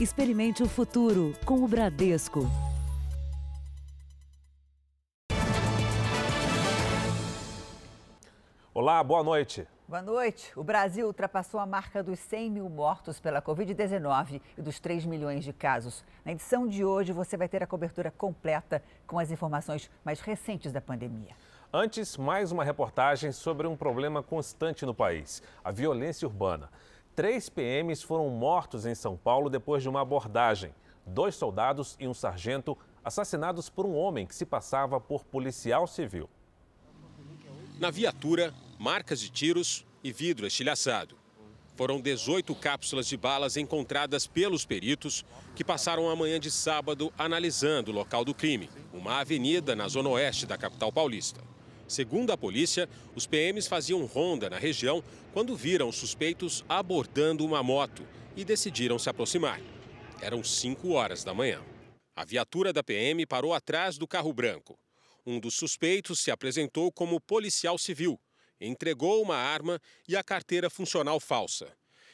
Experimente o futuro com o Bradesco. Olá, boa noite. Boa noite. O Brasil ultrapassou a marca dos 100 mil mortos pela Covid-19 e dos 3 milhões de casos. Na edição de hoje, você vai ter a cobertura completa com as informações mais recentes da pandemia. Antes, mais uma reportagem sobre um problema constante no país: a violência urbana. Três PMs foram mortos em São Paulo depois de uma abordagem. Dois soldados e um sargento assassinados por um homem que se passava por policial civil. Na viatura, marcas de tiros e vidro estilhaçado. Foram 18 cápsulas de balas encontradas pelos peritos que passaram a manhã de sábado analisando o local do crime, uma avenida na zona oeste da capital paulista. Segundo a polícia, os PMs faziam ronda na região quando viram suspeitos abordando uma moto e decidiram se aproximar. Eram 5 horas da manhã. A viatura da PM parou atrás do carro branco. Um dos suspeitos se apresentou como policial civil entregou uma arma e a carteira funcional falsa.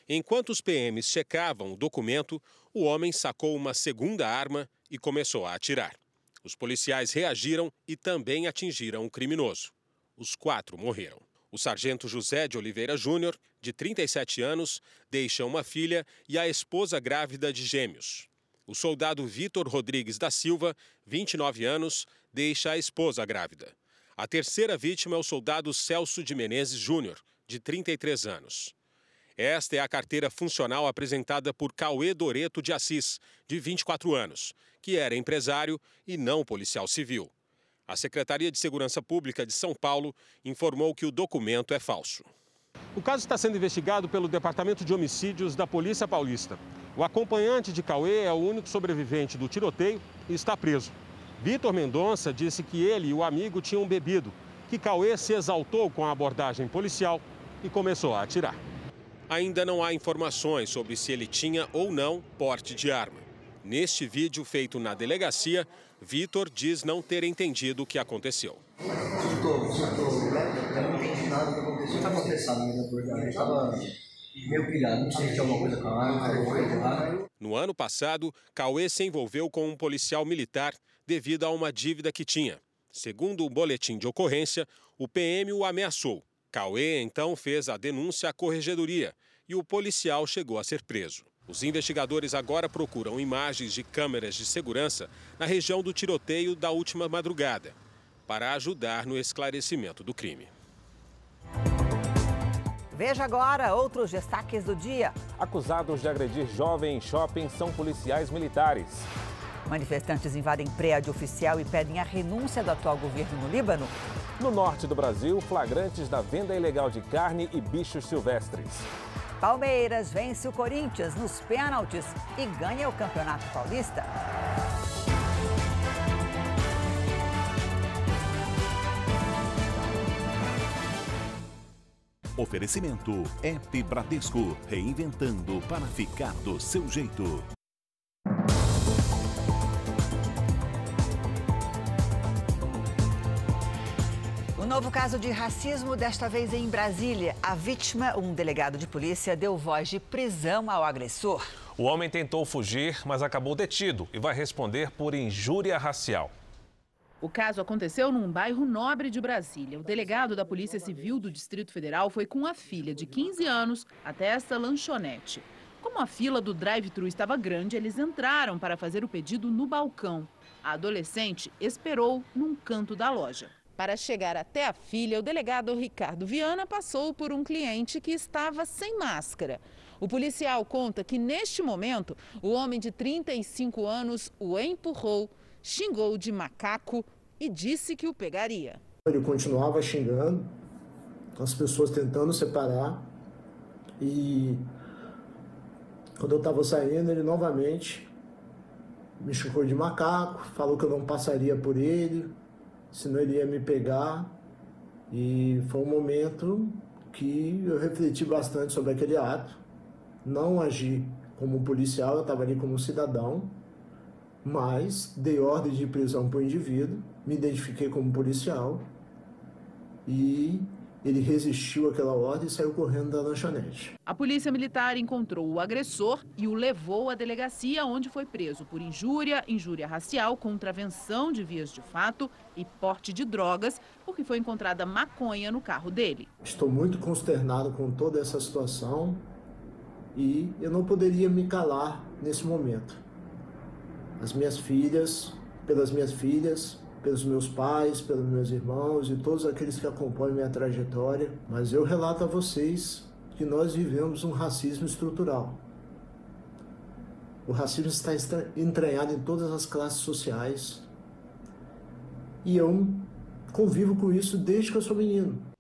Enquanto os PMs checavam o documento, o homem sacou uma segunda arma e começou a atirar. Os policiais reagiram e também atingiram o criminoso. Os quatro morreram. O sargento José de Oliveira Júnior, de 37 anos, deixa uma filha e a esposa grávida de gêmeos. O soldado Vitor Rodrigues da Silva, 29 anos, deixa a esposa grávida. A terceira vítima é o soldado Celso de Menezes Júnior, de 33 anos. Esta é a carteira funcional apresentada por Cauê Doreto de Assis, de 24 anos, que era empresário e não policial civil. A Secretaria de Segurança Pública de São Paulo informou que o documento é falso. O caso está sendo investigado pelo Departamento de Homicídios da Polícia Paulista. O acompanhante de Cauê é o único sobrevivente do tiroteio e está preso. Vitor Mendonça disse que ele e o amigo tinham bebido, que Cauê se exaltou com a abordagem policial e começou a atirar. Ainda não há informações sobre se ele tinha ou não porte de arma. Neste vídeo feito na delegacia, Vitor diz não ter entendido o que aconteceu. Eu não entendi nada do que aconteceu. Está acontecendo, né? Porque a gente estava meio pilhado, não sei se tinha alguma coisa com a arma, No ano passado, Cauê se envolveu com um policial militar devido a uma dívida que tinha. Segundo o boletim de ocorrência, o PM o ameaçou. Cauê então fez a denúncia à corregedoria e o policial chegou a ser preso. Os investigadores agora procuram imagens de câmeras de segurança na região do tiroteio da última madrugada, para ajudar no esclarecimento do crime. Veja agora outros destaques do dia. Acusados de agredir jovem em shopping são policiais militares. Manifestantes invadem prédio oficial e pedem a renúncia do atual governo no Líbano. No norte do Brasil, flagrantes da venda ilegal de carne e bichos silvestres. Palmeiras vence o Corinthians nos pênaltis e ganha o Campeonato Paulista. Oferecimento App Bradesco, reinventando para ficar do seu jeito. Novo caso de racismo, desta vez em Brasília. A vítima, um delegado de polícia, deu voz de prisão ao agressor. O homem tentou fugir, mas acabou detido e vai responder por injúria racial. O caso aconteceu num bairro nobre de Brasília. O delegado da Polícia Civil do Distrito Federal foi com a filha de 15 anos até esta lanchonete. Como a fila do drive-thru estava grande, eles entraram para fazer o pedido no balcão. A adolescente esperou num canto da loja. Para chegar até a filha, o delegado Ricardo Viana passou por um cliente que estava sem máscara. O policial conta que, neste momento, o homem de 35 anos o empurrou, xingou de macaco e disse que o pegaria. Ele continuava xingando, as pessoas tentando separar. E quando eu estava saindo, ele novamente me chamou de macaco, falou que eu não passaria por ele, senão ele ia me pegar. E foi um momento que eu refleti bastante sobre aquele ato. Não agi como policial, eu estava ali como cidadão, mas dei ordem de prisão para o indivíduo, me identifiquei como policial e ele resistiu àquela ordem e saiu correndo da lanchonete. A polícia militar encontrou o agressor e o levou à delegacia, onde foi preso por injúria, injúria racial, contravenção de vias de fato e porte de drogas, porque foi encontrada maconha no carro dele. Estou muito consternado com toda essa situação e eu não poderia me calar nesse momento. As minhas filhas, pelas minhas filhas, pelos meus pais, pelos meus irmãos e todos aqueles que acompanham minha trajetória, mas eu relato a vocês que nós vivemos um racismo estrutural. O racismo está entranhado em todas as classes sociais e eu convivo com isso desde que eu sou menino.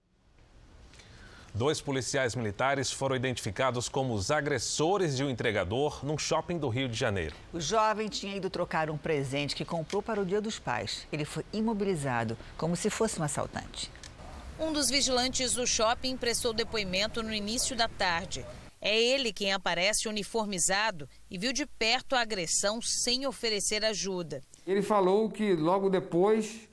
Dois policiais militares foram identificados como os agressores de um entregador num shopping do Rio de Janeiro. O jovem tinha ido trocar um presente que comprou para o Dia dos Pais. Ele foi imobilizado, como se fosse um assaltante. Um dos vigilantes do shopping prestou depoimento no início da tarde. É ele quem aparece uniformizado e viu de perto a agressão sem oferecer ajuda. Ele falou que logo depois,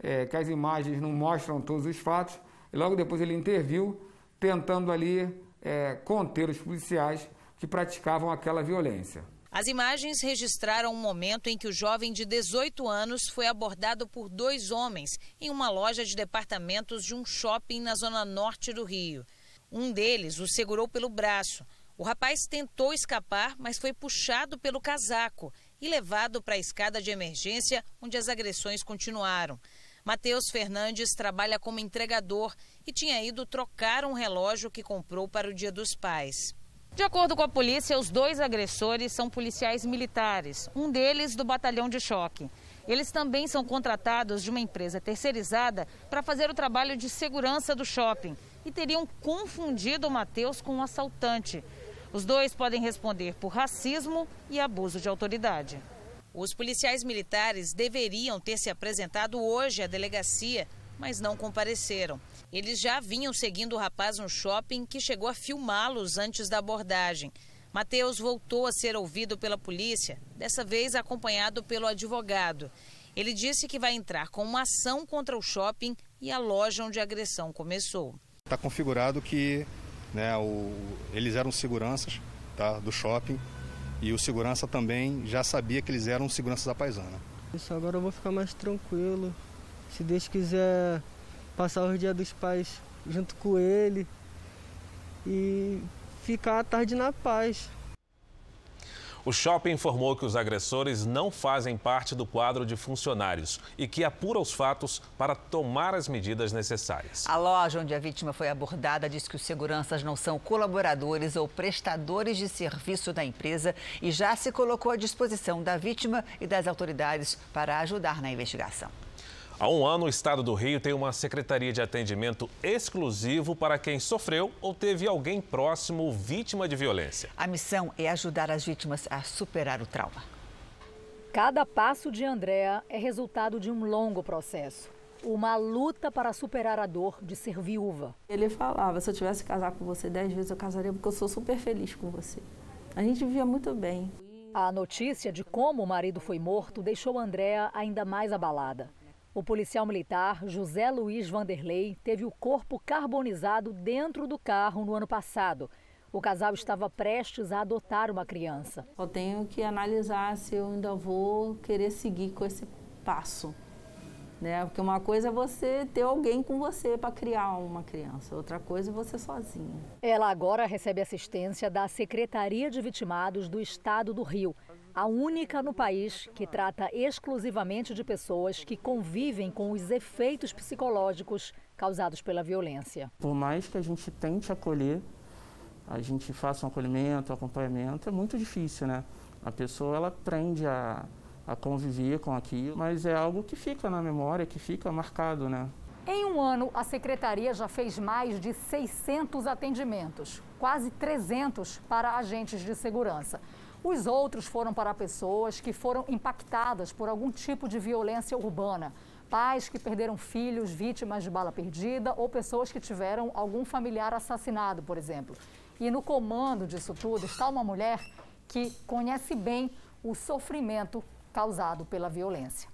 é, que as imagens não mostram todos os fatos, e logo depois ele interviu tentando ali é, conter os policiais que praticavam aquela violência. As imagens registraram um momento em que o jovem de 18 anos foi abordado por dois homens em uma loja de departamentos de um shopping na zona norte do Rio. Um deles o segurou pelo braço. O rapaz tentou escapar, mas foi puxado pelo casaco e levado para a escada de emergência, onde as agressões continuaram. Matheus Fernandes trabalha como entregador e tinha ido trocar um relógio que comprou para o Dia dos Pais. De acordo com a polícia, os dois agressores são policiais militares, um deles do batalhão de choque. Eles também são contratados de uma empresa terceirizada para fazer o trabalho de segurança do shopping e teriam confundido o Matheus com um assaltante. Os dois podem responder por racismo e abuso de autoridade. Os policiais militares deveriam ter se apresentado hoje à delegacia, mas não compareceram. Eles já vinham seguindo o rapaz no shopping que chegou a filmá-los antes da abordagem. Mateus voltou a ser ouvido pela polícia, dessa vez acompanhado pelo advogado. Ele disse que vai entrar com uma ação contra o shopping e a loja onde a agressão começou. Está configurado que né, o, eles eram seguranças tá, do shopping e o segurança também já sabia que eles eram seguranças da paisana. Isso, agora eu vou ficar mais tranquilo. Se Deus quiser passar o dia dos pais junto com ele e ficar a tarde na paz. O shopping informou que os agressores não fazem parte do quadro de funcionários e que apura os fatos para tomar as medidas necessárias. A loja onde a vítima foi abordada diz que os seguranças não são colaboradores ou prestadores de serviço da empresa e já se colocou à disposição da vítima e das autoridades para ajudar na investigação. Há um ano, o Estado do Rio tem uma secretaria de atendimento exclusivo para quem sofreu ou teve alguém próximo vítima de violência. A missão é ajudar as vítimas a superar o trauma. Cada passo de Andréa é resultado de um longo processo. Uma luta para superar a dor de ser viúva. Ele falava: se eu tivesse que casar com você dez vezes, eu casaria porque eu sou super feliz com você. A gente vivia muito bem. A notícia de como o marido foi morto deixou Andréa ainda mais abalada. O policial militar José Luiz Vanderlei teve o corpo carbonizado dentro do carro no ano passado. O casal estava prestes a adotar uma criança. Eu tenho que analisar se eu ainda vou querer seguir com esse passo. Né? Porque uma coisa é você ter alguém com você para criar uma criança, outra coisa é você sozinha. Ela agora recebe assistência da Secretaria de Vitimados do Estado do Rio a única no país que trata exclusivamente de pessoas que convivem com os efeitos psicológicos causados pela violência. Por mais que a gente tente acolher, a gente faça um acolhimento, um acompanhamento, é muito difícil, né? A pessoa ela aprende a, a conviver com aquilo, mas é algo que fica na memória, que fica marcado, né? Em um ano, a secretaria já fez mais de 600 atendimentos, quase 300 para agentes de segurança. Os outros foram para pessoas que foram impactadas por algum tipo de violência urbana. Pais que perderam filhos vítimas de bala perdida ou pessoas que tiveram algum familiar assassinado, por exemplo. E no comando disso tudo está uma mulher que conhece bem o sofrimento causado pela violência.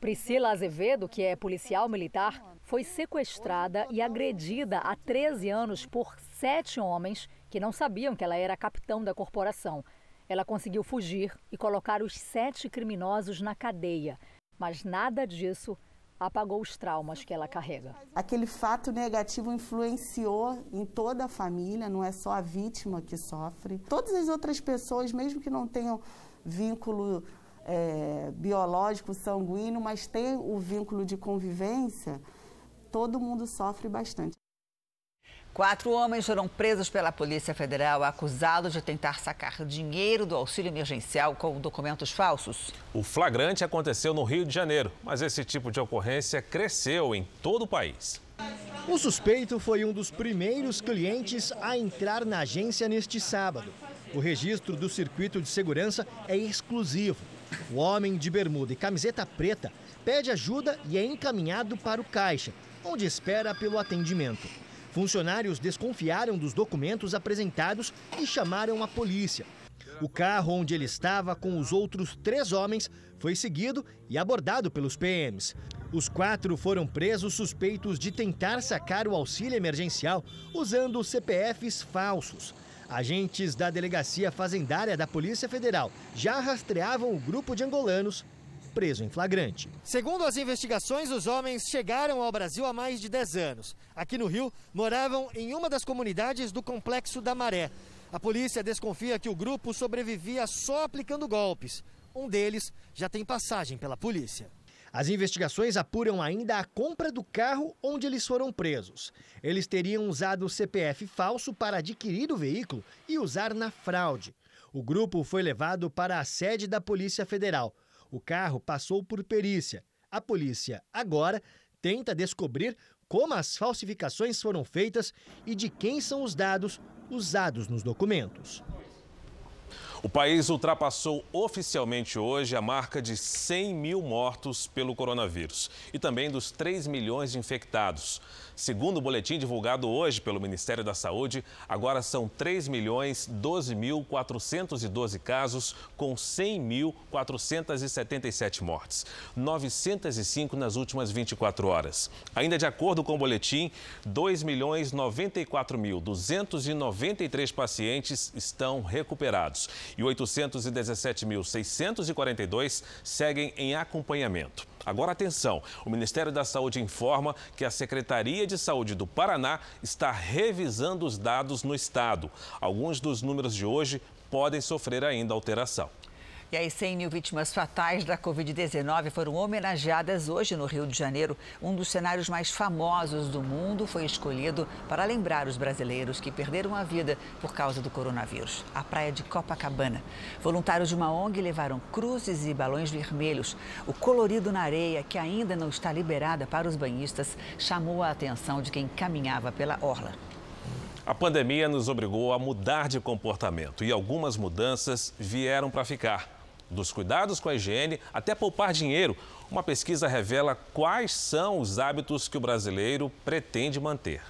Priscila Azevedo, que é policial militar, foi sequestrada e agredida há 13 anos por sete homens que não sabiam que ela era capitão da corporação. Ela conseguiu fugir e colocar os sete criminosos na cadeia, mas nada disso apagou os traumas que ela carrega. Aquele fato negativo influenciou em toda a família, não é só a vítima que sofre. Todas as outras pessoas, mesmo que não tenham vínculo é, biológico, sanguíneo, mas tem o vínculo de convivência, todo mundo sofre bastante. Quatro homens foram presos pela Polícia Federal acusados de tentar sacar dinheiro do auxílio emergencial com documentos falsos. O flagrante aconteceu no Rio de Janeiro, mas esse tipo de ocorrência cresceu em todo o país. O suspeito foi um dos primeiros clientes a entrar na agência neste sábado. O registro do circuito de segurança é exclusivo. O homem de bermuda e camiseta preta pede ajuda e é encaminhado para o caixa, onde espera pelo atendimento. Funcionários desconfiaram dos documentos apresentados e chamaram a polícia. O carro onde ele estava com os outros três homens foi seguido e abordado pelos PMs. Os quatro foram presos suspeitos de tentar sacar o auxílio emergencial usando CPFs falsos. Agentes da Delegacia Fazendária da Polícia Federal já rastreavam o grupo de angolanos preso em flagrante. Segundo as investigações, os homens chegaram ao Brasil há mais de 10 anos. Aqui no Rio, moravam em uma das comunidades do Complexo da Maré. A polícia desconfia que o grupo sobrevivia só aplicando golpes. Um deles já tem passagem pela polícia. As investigações apuram ainda a compra do carro onde eles foram presos. Eles teriam usado o CPF falso para adquirir o veículo e usar na fraude. O grupo foi levado para a sede da Polícia Federal. O carro passou por perícia. A polícia agora tenta descobrir como as falsificações foram feitas e de quem são os dados usados nos documentos. O país ultrapassou oficialmente hoje a marca de 100 mil mortos pelo coronavírus e também dos 3 milhões de infectados. Segundo o boletim divulgado hoje pelo Ministério da Saúde, agora são 3 milhões 12.412 casos, com 100.477 mortes, 905 nas últimas 24 horas. Ainda de acordo com o boletim, 2 milhões 94.293 pacientes estão recuperados e 817.642 seguem em acompanhamento. Agora atenção, o Ministério da Saúde informa que a Secretaria de Saúde do Paraná está revisando os dados no estado. Alguns dos números de hoje podem sofrer ainda alteração. E aí, 100 mil vítimas fatais da Covid-19 foram homenageadas hoje no Rio de Janeiro. Um dos cenários mais famosos do mundo foi escolhido para lembrar os brasileiros que perderam a vida por causa do coronavírus. A praia de Copacabana. Voluntários de uma ONG levaram cruzes e balões vermelhos. O colorido na areia, que ainda não está liberada para os banhistas, chamou a atenção de quem caminhava pela orla. A pandemia nos obrigou a mudar de comportamento e algumas mudanças vieram para ficar dos cuidados com a higiene até poupar dinheiro. Uma pesquisa revela quais são os hábitos que o brasileiro pretende manter.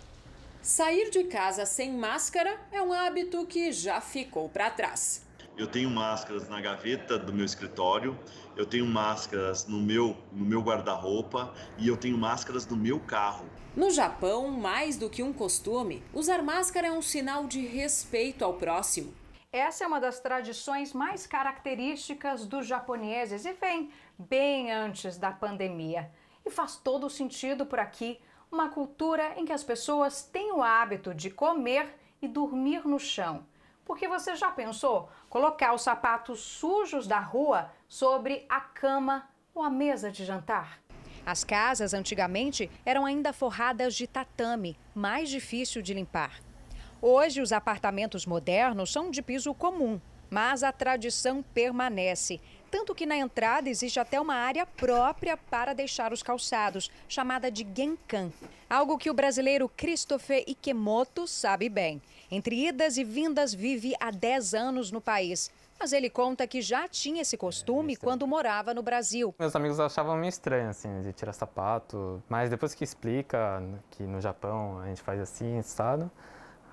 Sair de casa sem máscara é um hábito que já ficou para trás. Eu tenho máscaras na gaveta do meu escritório, eu tenho máscaras no meu, no meu guarda-roupa e eu tenho máscaras no meu carro. No Japão, mais do que um costume, usar máscara é um sinal de respeito ao próximo. Essa é uma das tradições mais características dos japoneses e vem bem antes da pandemia. E faz todo sentido por aqui uma cultura em que as pessoas têm o hábito de comer e dormir no chão. Porque você já pensou colocar os sapatos sujos da rua sobre a cama ou a mesa de jantar? As casas antigamente eram ainda forradas de tatame, mais difícil de limpar. Hoje, os apartamentos modernos são de piso comum, mas a tradição permanece. Tanto que na entrada existe até uma área própria para deixar os calçados, chamada de Genkan. Algo que o brasileiro Christopher Ikemoto sabe bem. Entre idas e vindas, vive há 10 anos no país. Mas ele conta que já tinha esse costume quando morava no Brasil. Meus amigos achavam meio estranho, assim, de tirar sapato. Mas depois que explica que no Japão a gente faz assim, estado,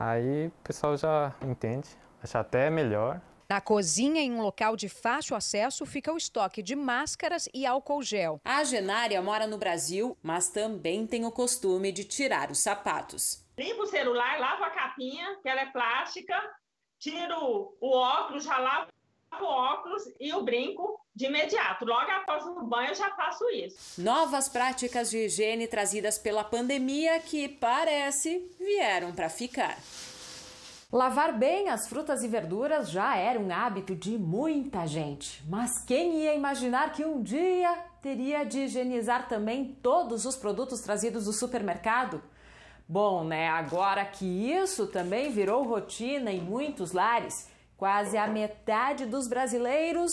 Aí o pessoal já entende, acha até melhor Na cozinha, em um local de fácil acesso, fica o estoque de máscaras e álcool gel. A Genária mora no Brasil, mas também tem o costume de tirar os sapatos. Limpo o celular, lavo a capinha, que ela é plástica, tiro o óculos, já lavo o óculos e o brinco de imediato. Logo após o banho, eu já faço isso. Novas práticas de higiene trazidas pela pandemia que, parece, vieram para ficar. Lavar bem as frutas e verduras já era um hábito de muita gente, mas quem ia imaginar que um dia teria de higienizar também todos os produtos trazidos do supermercado? Bom, né? Agora que isso também virou rotina em muitos lares, quase a metade dos brasileiros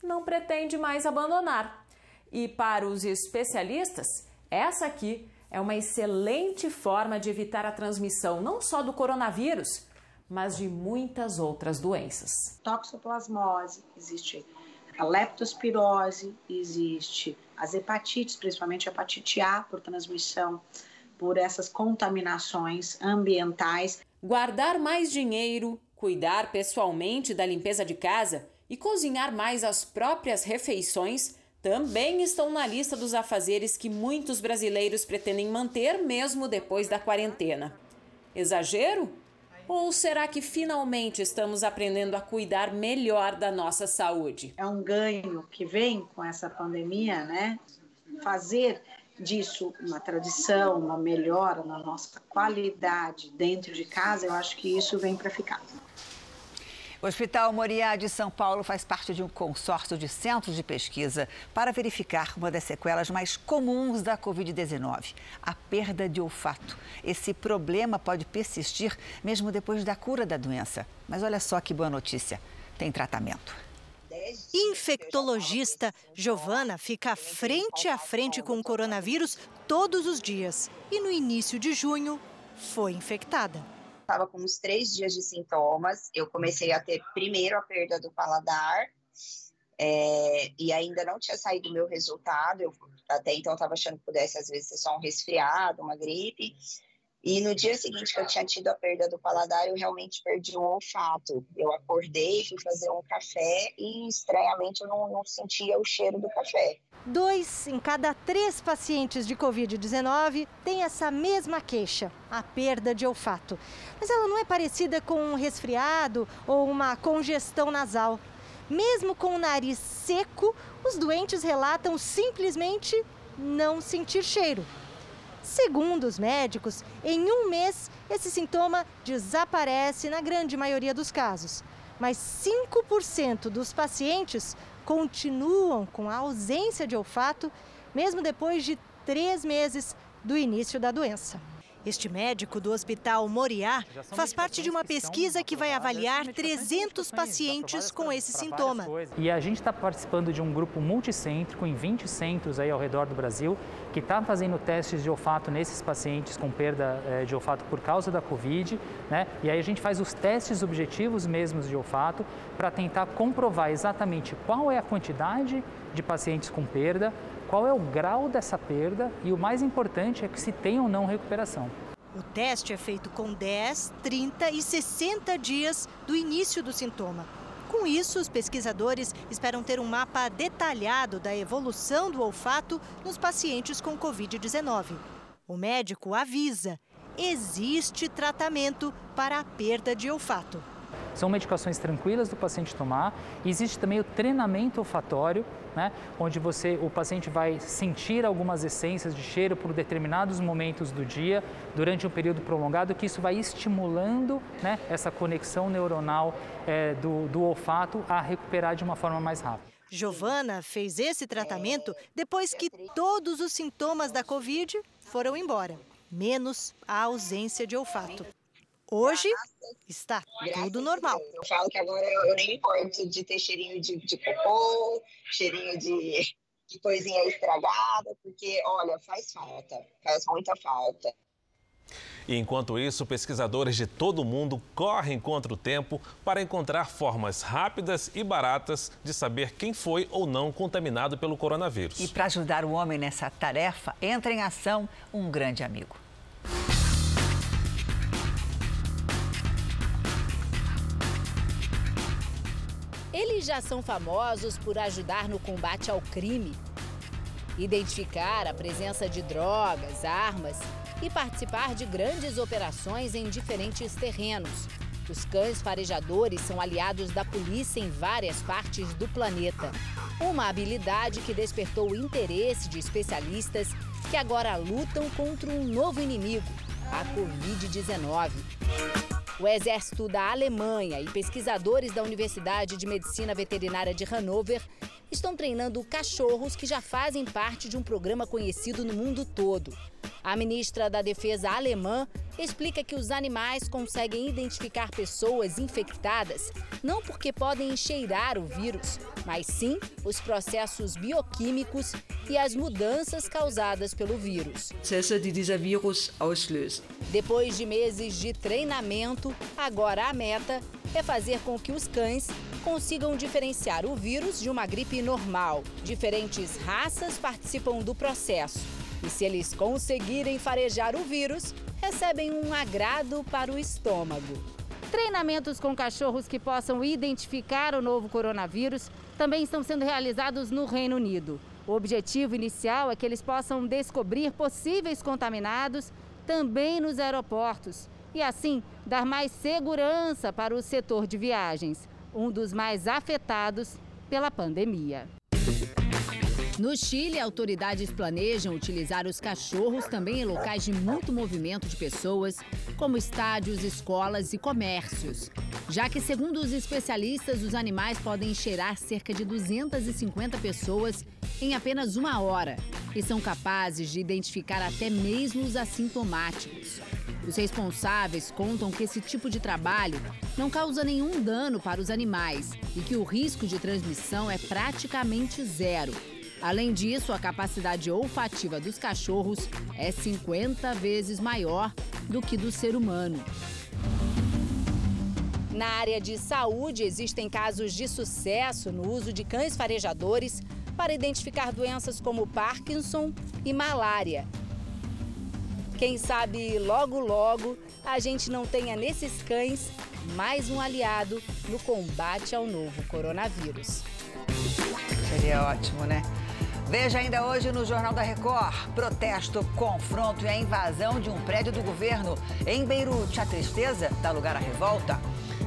não pretende mais abandonar. E para os especialistas, essa aqui é uma excelente forma de evitar a transmissão não só do coronavírus, mas de muitas outras doenças. Toxoplasmose, existe a leptospirose, existe as hepatites, principalmente a hepatite A por transmissão por essas contaminações ambientais. Guardar mais dinheiro, cuidar pessoalmente da limpeza de casa e cozinhar mais as próprias refeições também estão na lista dos afazeres que muitos brasileiros pretendem manter mesmo depois da quarentena. Exagero? Ou será que finalmente estamos aprendendo a cuidar melhor da nossa saúde? É um ganho que vem com essa pandemia, né? Fazer disso uma tradição, uma melhora na nossa qualidade dentro de casa, eu acho que isso vem para ficar. O Hospital Moriá de São Paulo faz parte de um consórcio de centros de pesquisa para verificar uma das sequelas mais comuns da Covid-19, a perda de olfato. Esse problema pode persistir mesmo depois da cura da doença. Mas olha só que boa notícia: tem tratamento. Infectologista Giovana fica frente a frente com o coronavírus todos os dias e no início de junho foi infectada estava com uns três dias de sintomas. Eu comecei a ter primeiro a perda do paladar, é, e ainda não tinha saído o meu resultado. Eu até então estava achando que pudesse, às vezes, ser só um resfriado, uma gripe. E no dia seguinte que eu tinha tido a perda do paladar, eu realmente perdi o olfato. Eu acordei, fui fazer um café e, estranhamente, eu não, não sentia o cheiro do café. Dois em cada três pacientes de Covid-19 têm essa mesma queixa, a perda de olfato. Mas ela não é parecida com um resfriado ou uma congestão nasal. Mesmo com o nariz seco, os doentes relatam simplesmente não sentir cheiro. Segundo os médicos, em um mês esse sintoma desaparece na grande maioria dos casos. Mas 5% dos pacientes continuam com a ausência de olfato, mesmo depois de três meses do início da doença. Este médico do Hospital Moriá faz parte de uma pesquisa que vai avaliar 300 pacientes com esse sintoma. E a gente está participando de um grupo multicêntrico em 20 centros aí ao redor do Brasil que está fazendo testes de olfato nesses pacientes com perda eh, de olfato por causa da Covid, né? E aí a gente faz os testes objetivos mesmos de olfato para tentar comprovar exatamente qual é a quantidade de pacientes com perda, qual é o grau dessa perda e o mais importante é que se tem ou não recuperação. O teste é feito com 10, 30 e 60 dias do início do sintoma. Com isso, os pesquisadores esperam ter um mapa detalhado da evolução do olfato nos pacientes com Covid-19. O médico avisa: existe tratamento para a perda de olfato. São medicações tranquilas do paciente tomar. Existe também o treinamento olfatório, né, onde você, o paciente vai sentir algumas essências de cheiro por determinados momentos do dia, durante um período prolongado, que isso vai estimulando né, essa conexão neuronal é, do, do olfato a recuperar de uma forma mais rápida. Giovana fez esse tratamento depois que todos os sintomas da Covid foram embora, menos a ausência de olfato. Hoje está tudo normal. Eu falo que agora eu, eu nem me importo de ter cheirinho de, de cocô, cheirinho de, de coisinha estragada, porque, olha, faz falta, faz muita falta. E enquanto isso, pesquisadores de todo o mundo correm contra o tempo para encontrar formas rápidas e baratas de saber quem foi ou não contaminado pelo coronavírus. E para ajudar o homem nessa tarefa, entra em ação um grande amigo. Eles já são famosos por ajudar no combate ao crime, identificar a presença de drogas, armas e participar de grandes operações em diferentes terrenos. Os cães farejadores são aliados da polícia em várias partes do planeta. Uma habilidade que despertou o interesse de especialistas que agora lutam contra um novo inimigo, a Covid-19. O exército da Alemanha e pesquisadores da Universidade de Medicina Veterinária de Hannover estão treinando cachorros que já fazem parte de um programa conhecido no mundo todo. A ministra da Defesa alemã explica que os animais conseguem identificar pessoas infectadas não porque podem cheirar o vírus, mas sim os processos bioquímicos e as mudanças causadas pelo vírus. Depois de meses de treinamento, agora a meta é fazer com que os cães consigam diferenciar o vírus de uma gripe normal. Diferentes raças participam do processo. E se eles conseguirem farejar o vírus, recebem um agrado para o estômago. Treinamentos com cachorros que possam identificar o novo coronavírus também estão sendo realizados no Reino Unido. O objetivo inicial é que eles possam descobrir possíveis contaminados também nos aeroportos e, assim, dar mais segurança para o setor de viagens, um dos mais afetados pela pandemia. No Chile, autoridades planejam utilizar os cachorros também em locais de muito movimento de pessoas, como estádios, escolas e comércios. Já que, segundo os especialistas, os animais podem cheirar cerca de 250 pessoas em apenas uma hora e são capazes de identificar até mesmo os assintomáticos. Os responsáveis contam que esse tipo de trabalho não causa nenhum dano para os animais e que o risco de transmissão é praticamente zero. Além disso, a capacidade olfativa dos cachorros é 50 vezes maior do que do ser humano. Na área de saúde, existem casos de sucesso no uso de cães farejadores para identificar doenças como Parkinson e malária. Quem sabe logo logo a gente não tenha nesses cães mais um aliado no combate ao novo coronavírus. Seria ótimo, né? Veja ainda hoje no Jornal da Record: protesto, confronto e a invasão de um prédio do governo. Em Beirute, a tristeza dá lugar à revolta.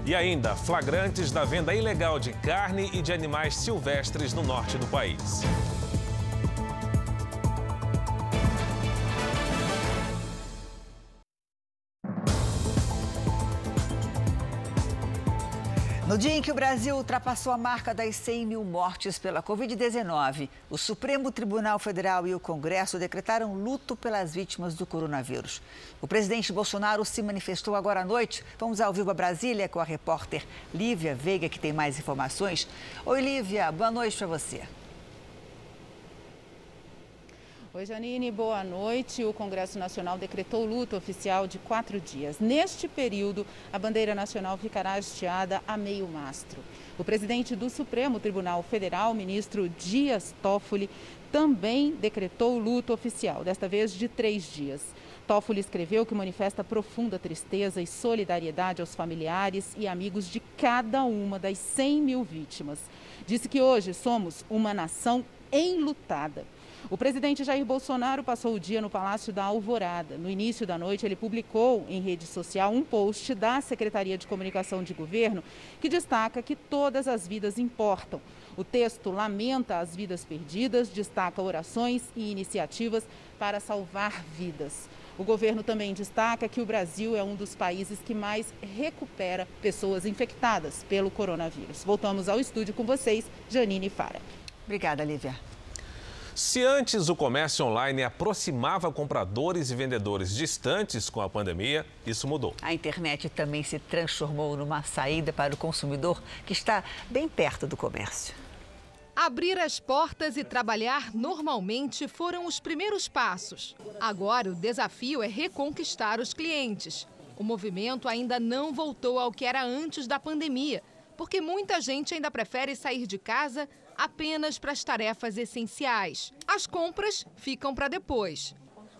E ainda, flagrantes da venda ilegal de carne e de animais silvestres no norte do país. Dia em que o Brasil ultrapassou a marca das 100 mil mortes pela Covid-19, o Supremo Tribunal Federal e o Congresso decretaram luto pelas vítimas do coronavírus. O presidente Bolsonaro se manifestou agora à noite. Vamos ao vivo a Brasília com a repórter Lívia Veiga, que tem mais informações. Oi, Lívia, boa noite para você. Oi, Janine, boa noite. O Congresso Nacional decretou luto oficial de quatro dias. Neste período, a bandeira nacional ficará hasteada a meio mastro. O presidente do Supremo Tribunal Federal, ministro Dias Toffoli, também decretou luto oficial, desta vez de três dias. Toffoli escreveu que manifesta profunda tristeza e solidariedade aos familiares e amigos de cada uma das 100 mil vítimas. Disse que hoje somos uma nação enlutada. O presidente Jair Bolsonaro passou o dia no Palácio da Alvorada. No início da noite, ele publicou em rede social um post da Secretaria de Comunicação de Governo que destaca que todas as vidas importam. O texto lamenta as vidas perdidas, destaca orações e iniciativas para salvar vidas. O governo também destaca que o Brasil é um dos países que mais recupera pessoas infectadas pelo coronavírus. Voltamos ao estúdio com vocês, Janine Fara. Obrigada, Lívia. Se antes o comércio online aproximava compradores e vendedores distantes com a pandemia, isso mudou. A internet também se transformou numa saída para o consumidor que está bem perto do comércio. Abrir as portas e trabalhar normalmente foram os primeiros passos. Agora, o desafio é reconquistar os clientes. O movimento ainda não voltou ao que era antes da pandemia, porque muita gente ainda prefere sair de casa apenas para as tarefas essenciais. As compras ficam para depois.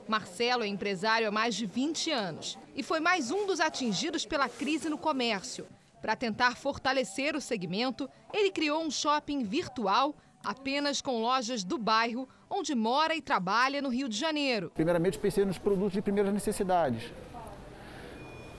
Marcelo é empresário há mais de 20 anos e foi mais um dos atingidos pela crise no comércio. Para tentar fortalecer o segmento, ele criou um shopping virtual apenas com lojas do bairro onde mora e trabalha no Rio de Janeiro. Primeiramente, pensei nos produtos de primeiras necessidades.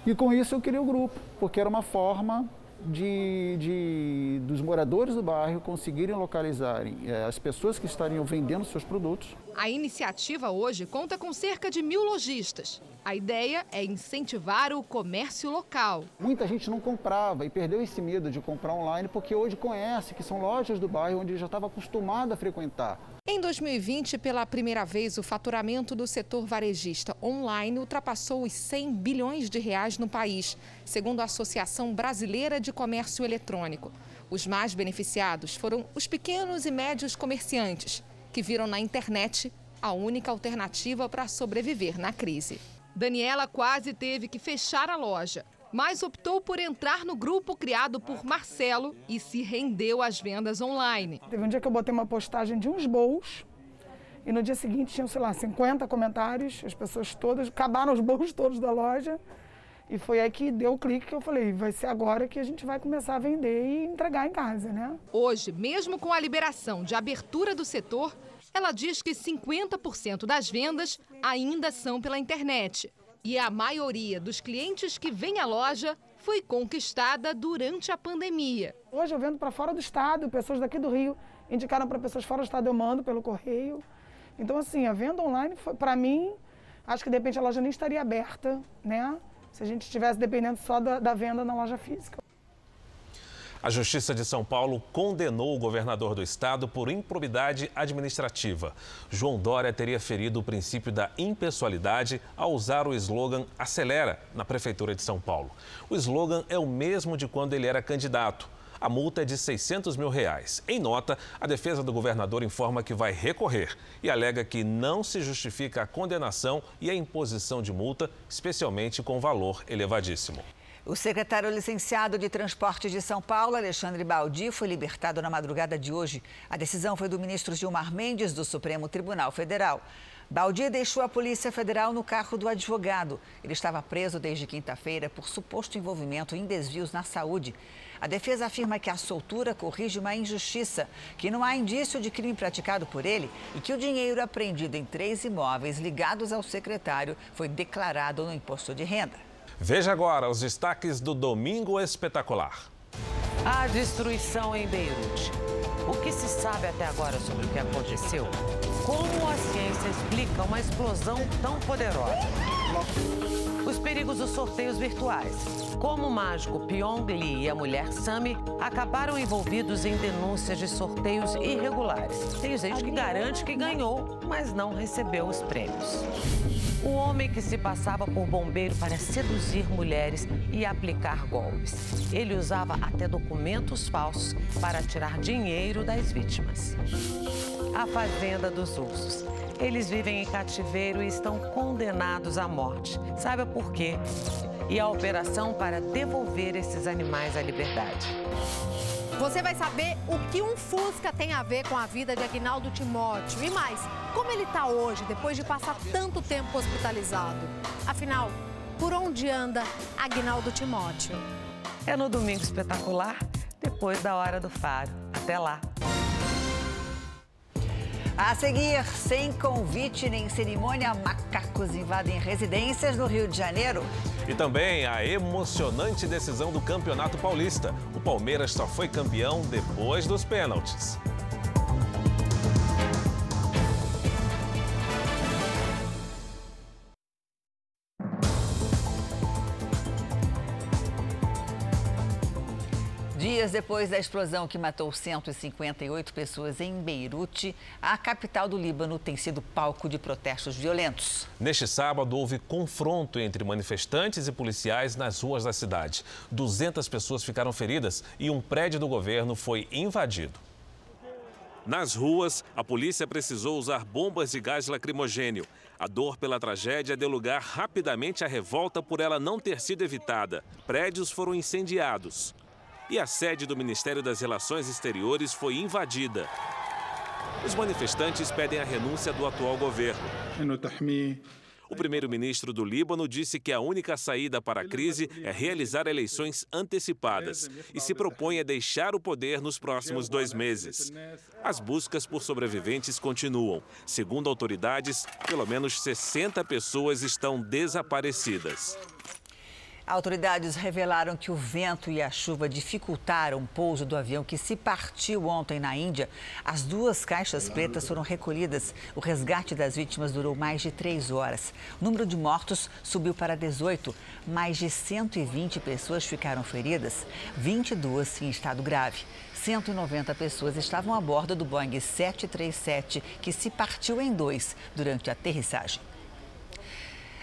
E com isso eu criei o grupo, porque era uma forma de, de, dos moradores do bairro conseguirem localizarem é, as pessoas que estariam vendendo seus produtos. A iniciativa hoje conta com cerca de mil lojistas. A ideia é incentivar o comércio local. Muita gente não comprava e perdeu esse medo de comprar online porque hoje conhece que são lojas do bairro onde já estava acostumado a frequentar. Em 2020, pela primeira vez, o faturamento do setor varejista online ultrapassou os 100 bilhões de reais no país, segundo a Associação Brasileira de Comércio Eletrônico. Os mais beneficiados foram os pequenos e médios comerciantes, que viram na internet a única alternativa para sobreviver na crise. Daniela quase teve que fechar a loja, mas optou por entrar no grupo criado por Marcelo e se rendeu às vendas online. Teve um dia que eu botei uma postagem de uns bolos e no dia seguinte tinham, sei lá, 50 comentários, as pessoas todas, acabaram os bolos todos da loja. E foi aí que deu o clique que eu falei, vai ser agora que a gente vai começar a vender e entregar em casa, né? Hoje, mesmo com a liberação de abertura do setor, ela diz que 50% das vendas ainda são pela internet. E a maioria dos clientes que vem à loja foi conquistada durante a pandemia. Hoje eu vendo para fora do estado, pessoas daqui do Rio indicaram para pessoas fora do estado, eu mando pelo correio. Então, assim, a venda online, para mim, acho que de repente a loja nem estaria aberta, né? Se a gente estivesse dependendo só da, da venda na loja física. A Justiça de São Paulo condenou o governador do estado por improbidade administrativa. João Dória teria ferido o princípio da impessoalidade ao usar o slogan Acelera na Prefeitura de São Paulo. O slogan é o mesmo de quando ele era candidato. A multa é de 600 mil reais. Em nota, a defesa do governador informa que vai recorrer e alega que não se justifica a condenação e a imposição de multa, especialmente com valor elevadíssimo. O secretário licenciado de Transporte de São Paulo, Alexandre Baldi, foi libertado na madrugada de hoje. A decisão foi do ministro Gilmar Mendes, do Supremo Tribunal Federal. Baldi deixou a Polícia Federal no carro do advogado. Ele estava preso desde quinta-feira por suposto envolvimento em desvios na saúde. A defesa afirma que a soltura corrige uma injustiça, que não há indício de crime praticado por ele e que o dinheiro apreendido em três imóveis ligados ao secretário foi declarado no imposto de renda. Veja agora os destaques do Domingo Espetacular. A destruição em Beirute. O que se sabe até agora sobre o que aconteceu? Como a ciência explica uma explosão tão poderosa? Os perigos dos sorteios virtuais. Como o mágico Pyong Lee e a mulher Sami acabaram envolvidos em denúncias de sorteios irregulares. Tem gente que garante que ganhou, mas não recebeu os prêmios. O homem que se passava por bombeiro para seduzir mulheres e aplicar golpes. Ele usava até documentos falsos para tirar dinheiro das vítimas. A Fazenda dos Ursos. Eles vivem em cativeiro e estão condenados à morte. Saiba por quê? E a operação para devolver esses animais à liberdade. Você vai saber o que um Fusca tem a ver com a vida de Agnaldo Timóteo. E mais, como ele está hoje, depois de passar tanto tempo hospitalizado. Afinal, por onde anda Agnaldo Timóteo? É no Domingo Espetacular, depois da Hora do Faro. Até lá! A seguir, sem convite nem cerimônia, macacos invadem residências no Rio de Janeiro. E também a emocionante decisão do Campeonato Paulista. O Palmeiras só foi campeão depois dos pênaltis. Dias depois da explosão que matou 158 pessoas em Beirute, a capital do Líbano tem sido palco de protestos violentos. Neste sábado, houve confronto entre manifestantes e policiais nas ruas da cidade. 200 pessoas ficaram feridas e um prédio do governo foi invadido. Nas ruas, a polícia precisou usar bombas de gás lacrimogênio. A dor pela tragédia deu lugar rapidamente à revolta por ela não ter sido evitada. Prédios foram incendiados e a sede do Ministério das Relações Exteriores foi invadida. Os manifestantes pedem a renúncia do atual governo. O primeiro-ministro do Líbano disse que a única saída para a crise é realizar eleições antecipadas e se propõe a deixar o poder nos próximos dois meses. As buscas por sobreviventes continuam. Segundo autoridades, pelo menos 60 pessoas estão desaparecidas. Autoridades revelaram que o vento e a chuva dificultaram o pouso do avião que se partiu ontem na Índia. As duas caixas pretas foram recolhidas. O resgate das vítimas durou mais de três horas. O número de mortos subiu para 18. Mais de 120 pessoas ficaram feridas, 22 em estado grave. 190 pessoas estavam a bordo do Boeing 737, que se partiu em dois durante a aterrissagem.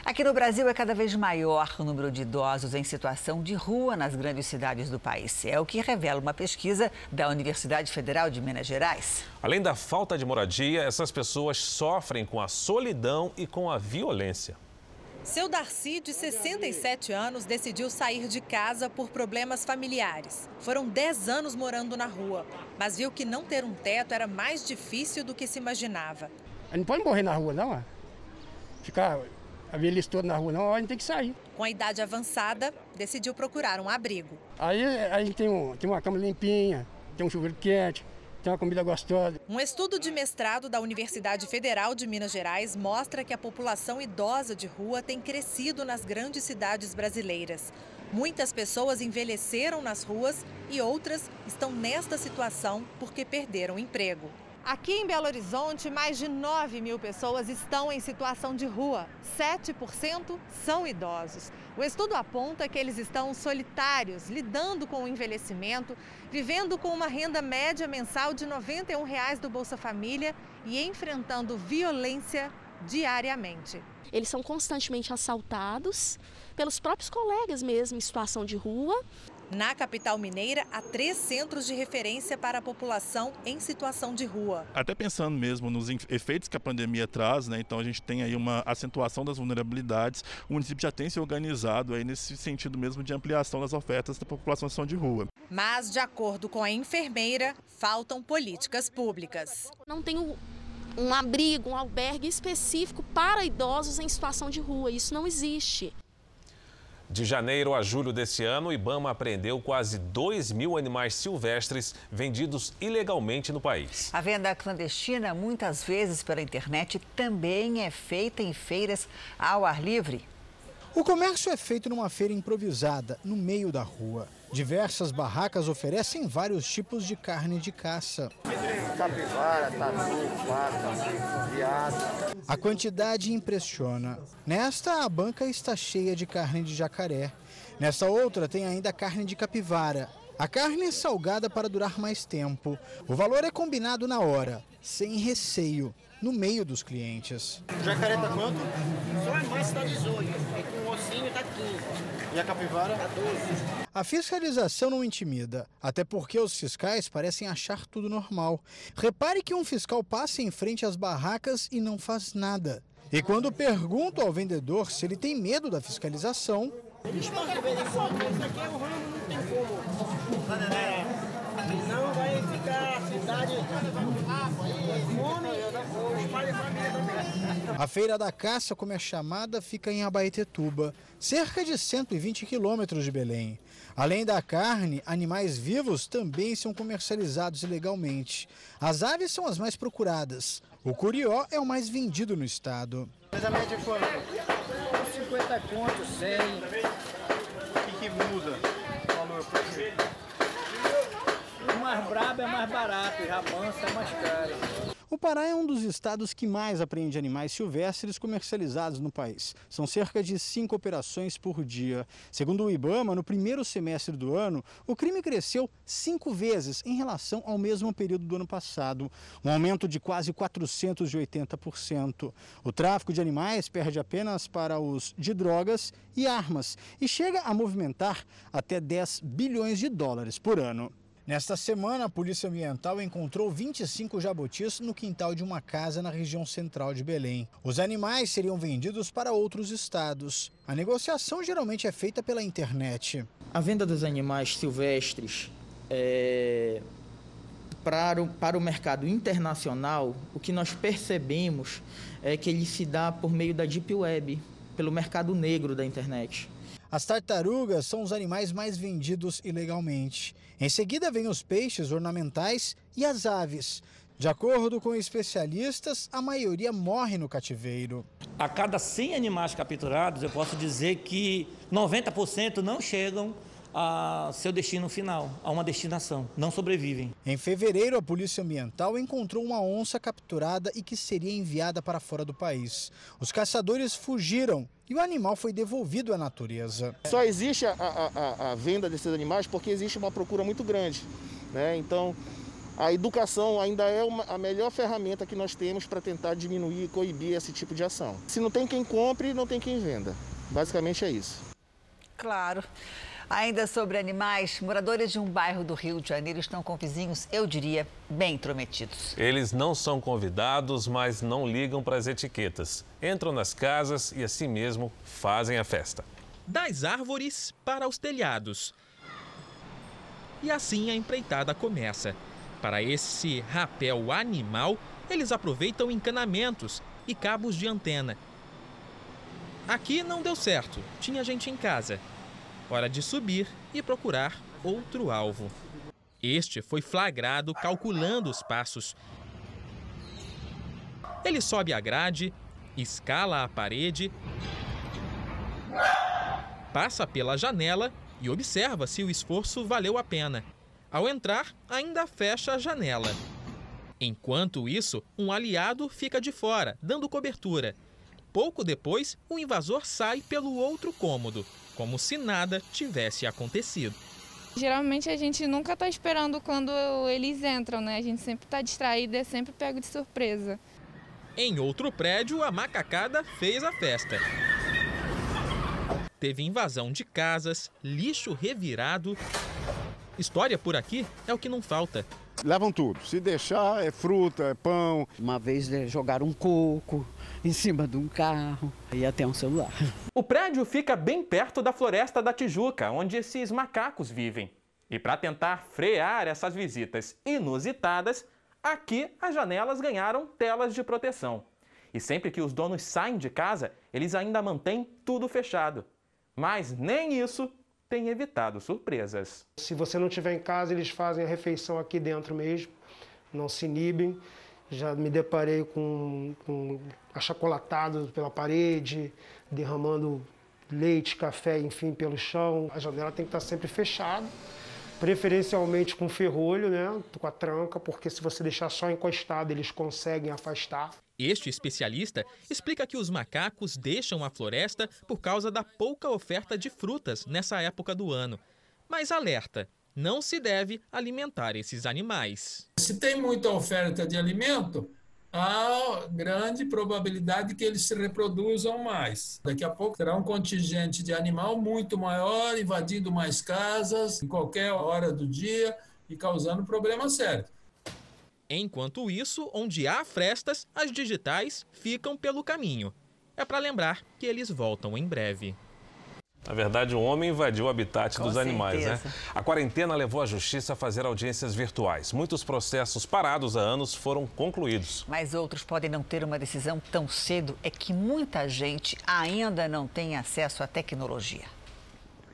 Aqui no Brasil é cada vez maior o número de idosos em situação de rua nas grandes cidades do país. É o que revela uma pesquisa da Universidade Federal de Minas Gerais. Além da falta de moradia, essas pessoas sofrem com a solidão e com a violência. Seu Darcy, de 67 anos, decidiu sair de casa por problemas familiares. Foram 10 anos morando na rua, mas viu que não ter um teto era mais difícil do que se imaginava. Não pode morrer na rua, não. Ficar a velhice toda na rua, não, a gente tem que sair. Com a idade avançada, decidiu procurar um abrigo. Aí a gente tem, um, tem uma cama limpinha, tem um chuveiro quente, tem uma comida gostosa. Um estudo de mestrado da Universidade Federal de Minas Gerais mostra que a população idosa de rua tem crescido nas grandes cidades brasileiras. Muitas pessoas envelheceram nas ruas e outras estão nesta situação porque perderam emprego. Aqui em Belo Horizonte, mais de 9 mil pessoas estão em situação de rua. 7% são idosos. O estudo aponta que eles estão solitários, lidando com o envelhecimento, vivendo com uma renda média mensal de 91 reais do Bolsa Família e enfrentando violência diariamente. Eles são constantemente assaltados pelos próprios colegas mesmo em situação de rua. Na capital mineira, há três centros de referência para a população em situação de rua. Até pensando mesmo nos efeitos que a pandemia traz, né? então a gente tem aí uma acentuação das vulnerabilidades. O município já tem se organizado aí nesse sentido mesmo de ampliação das ofertas da população em situação de rua. Mas, de acordo com a enfermeira, faltam políticas públicas. Não tem um, um abrigo, um albergue específico para idosos em situação de rua. Isso não existe. De janeiro a julho desse ano, o Ibama apreendeu quase 2 mil animais silvestres vendidos ilegalmente no país. A venda clandestina, muitas vezes pela internet, também é feita em feiras ao ar livre. O comércio é feito numa feira improvisada, no meio da rua. Diversas barracas oferecem vários tipos de carne de caça. Capivara, tatu, paca, viado. A quantidade impressiona. Nesta, a banca está cheia de carne de jacaré. Nesta outra, tem ainda carne de capivara. A carne é salgada para durar mais tempo. O valor é combinado na hora, sem receio, no meio dos clientes. O jacaré tá quanto? Só a mais está 18, e com o ossinho tá 15. E a capivara? Tá 12. A fiscalização não intimida, até porque os fiscais parecem achar tudo normal. Repare que um fiscal passa em frente às barracas e não faz nada. E quando pergunto ao vendedor se ele tem medo da fiscalização. Isso aqui é o ramo, não tem como. Não vai ficar a cidade a Feira da Caça, como é chamada, fica em Abaetetuba, cerca de 120 quilômetros de Belém. Além da carne, animais vivos também são comercializados ilegalmente. As aves são as mais procuradas. O curió é o mais vendido no estado. Mas a média foi 50 contos, 100. O que, que muda o valor? O mais brabo é mais barato, é mais caro. O Pará é um dos estados que mais apreende animais silvestres comercializados no país. São cerca de cinco operações por dia. Segundo o Ibama, no primeiro semestre do ano, o crime cresceu cinco vezes em relação ao mesmo período do ano passado, um aumento de quase 480%. O tráfico de animais perde apenas para os de drogas e armas e chega a movimentar até 10 bilhões de dólares por ano. Nesta semana, a Polícia Ambiental encontrou 25 jabutis no quintal de uma casa na região central de Belém. Os animais seriam vendidos para outros estados. A negociação geralmente é feita pela internet. A venda dos animais silvestres é para o, para o mercado internacional, o que nós percebemos é que ele se dá por meio da Deep Web, pelo mercado negro da internet. As tartarugas são os animais mais vendidos ilegalmente. Em seguida vêm os peixes ornamentais e as aves. De acordo com especialistas, a maioria morre no cativeiro. A cada 100 animais capturados, eu posso dizer que 90% não chegam a seu destino final, a uma destinação, não sobrevivem. Em fevereiro, a Polícia Ambiental encontrou uma onça capturada e que seria enviada para fora do país. Os caçadores fugiram e o animal foi devolvido à natureza. Só existe a, a, a venda desses animais porque existe uma procura muito grande. Né? Então, a educação ainda é uma, a melhor ferramenta que nós temos para tentar diminuir e coibir esse tipo de ação. Se não tem quem compre, não tem quem venda. Basicamente é isso. Claro. Ainda sobre animais, moradores de um bairro do Rio de Janeiro estão com vizinhos, eu diria, bem intrometidos. Eles não são convidados, mas não ligam para as etiquetas. Entram nas casas e assim mesmo fazem a festa. Das árvores para os telhados. E assim a empreitada começa. Para esse rapel animal, eles aproveitam encanamentos e cabos de antena. Aqui não deu certo, tinha gente em casa. Hora de subir e procurar outro alvo. Este foi flagrado calculando os passos. Ele sobe a grade, escala a parede, passa pela janela e observa se o esforço valeu a pena. Ao entrar, ainda fecha a janela. Enquanto isso, um aliado fica de fora, dando cobertura. Pouco depois, o invasor sai pelo outro cômodo como se nada tivesse acontecido. Geralmente a gente nunca está esperando quando eles entram, né? A gente sempre está distraído, é sempre pego de surpresa. Em outro prédio, a macacada fez a festa. Teve invasão de casas, lixo revirado. História por aqui é o que não falta. Levam tudo. Se deixar, é fruta, é pão. Uma vez né, jogaram um coco, em cima de um carro e até um celular. O prédio fica bem perto da Floresta da Tijuca, onde esses macacos vivem. E para tentar frear essas visitas inusitadas, aqui as janelas ganharam telas de proteção. E sempre que os donos saem de casa, eles ainda mantêm tudo fechado. Mas nem isso tem evitado surpresas. Se você não estiver em casa, eles fazem a refeição aqui dentro mesmo, não se inibem. Já me deparei com, com achocolatado pela parede, derramando leite, café, enfim, pelo chão. A janela tem que estar sempre fechada, preferencialmente com ferrolho, né, com a tranca, porque se você deixar só encostado, eles conseguem afastar. Este especialista explica que os macacos deixam a floresta por causa da pouca oferta de frutas nessa época do ano. Mas alerta: não se deve alimentar esses animais. Se tem muita oferta de alimento, há grande probabilidade que eles se reproduzam mais. Daqui a pouco terá um contingente de animal muito maior, invadindo mais casas em qualquer hora do dia e causando problemas sérios. Enquanto isso, onde há frestas, as digitais ficam pelo caminho. É para lembrar que eles voltam em breve. Na verdade, o homem invadiu o habitat Com dos certeza. animais, né? A quarentena levou a justiça a fazer audiências virtuais. Muitos processos parados há anos foram concluídos. Mas outros podem não ter uma decisão tão cedo. É que muita gente ainda não tem acesso à tecnologia.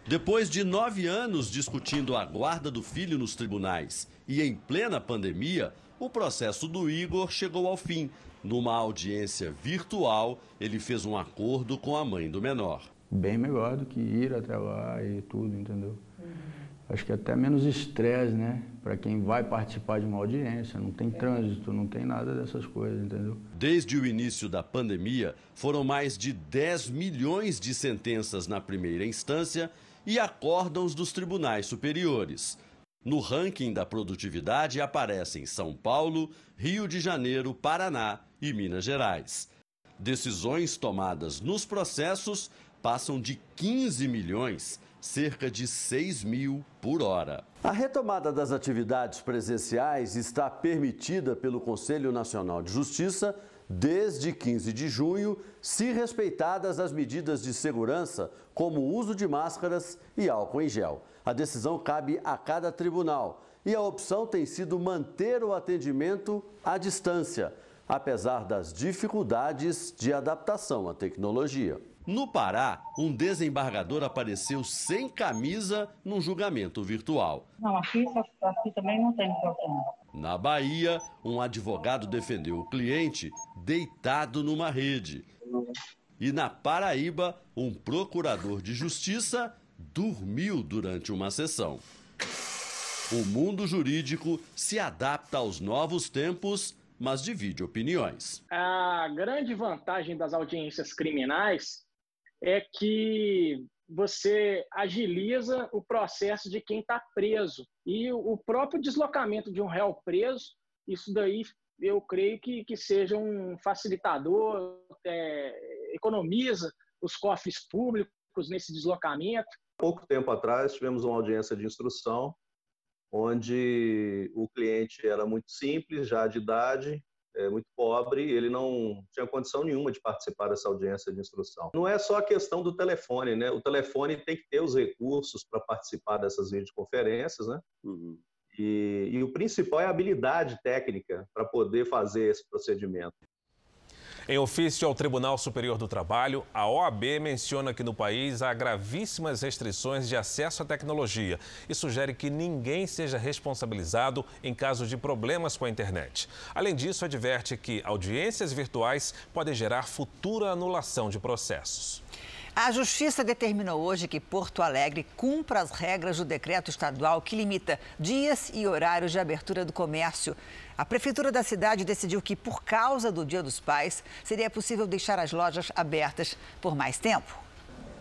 Depois de nove anos discutindo a guarda do filho nos tribunais e em plena pandemia, o processo do Igor chegou ao fim. Numa audiência virtual, ele fez um acordo com a mãe do menor. Bem melhor do que ir até lá e tudo, entendeu? Acho que até menos estresse, né? Para quem vai participar de uma audiência. Não tem trânsito, não tem nada dessas coisas, entendeu? Desde o início da pandemia, foram mais de 10 milhões de sentenças na primeira instância e acórdãos dos tribunais superiores. No ranking da produtividade aparecem São Paulo, Rio de Janeiro, Paraná e Minas Gerais. Decisões tomadas nos processos passam de 15 milhões, cerca de 6 mil por hora. A retomada das atividades presenciais está permitida pelo Conselho Nacional de Justiça desde 15 de junho, se respeitadas as medidas de segurança, como o uso de máscaras e álcool em gel. A decisão cabe a cada tribunal e a opção tem sido manter o atendimento à distância, apesar das dificuldades de adaptação à tecnologia. No Pará, um desembargador apareceu sem camisa num julgamento virtual. Não, aqui, aqui também não tem problema. Na Bahia, um advogado defendeu o cliente deitado numa rede. E na Paraíba, um procurador de justiça dormiu durante uma sessão. O mundo jurídico se adapta aos novos tempos, mas divide opiniões. A grande vantagem das audiências criminais é que você agiliza o processo de quem está preso. E o próprio deslocamento de um réu preso, isso daí eu creio que, que seja um facilitador, é, economiza os cofres públicos nesse deslocamento. Pouco tempo atrás tivemos uma audiência de instrução onde o cliente era muito simples, já de idade, é, muito pobre, ele não tinha condição nenhuma de participar dessa audiência de instrução. Não é só a questão do telefone, né? O telefone tem que ter os recursos para participar dessas videoconferências, né? Uhum. E, e o principal é a habilidade técnica para poder fazer esse procedimento. Em ofício ao Tribunal Superior do Trabalho, a OAB menciona que no país há gravíssimas restrições de acesso à tecnologia e sugere que ninguém seja responsabilizado em caso de problemas com a internet. Além disso, adverte que audiências virtuais podem gerar futura anulação de processos. A Justiça determinou hoje que Porto Alegre cumpra as regras do decreto estadual que limita dias e horários de abertura do comércio. A Prefeitura da cidade decidiu que, por causa do Dia dos Pais, seria possível deixar as lojas abertas por mais tempo.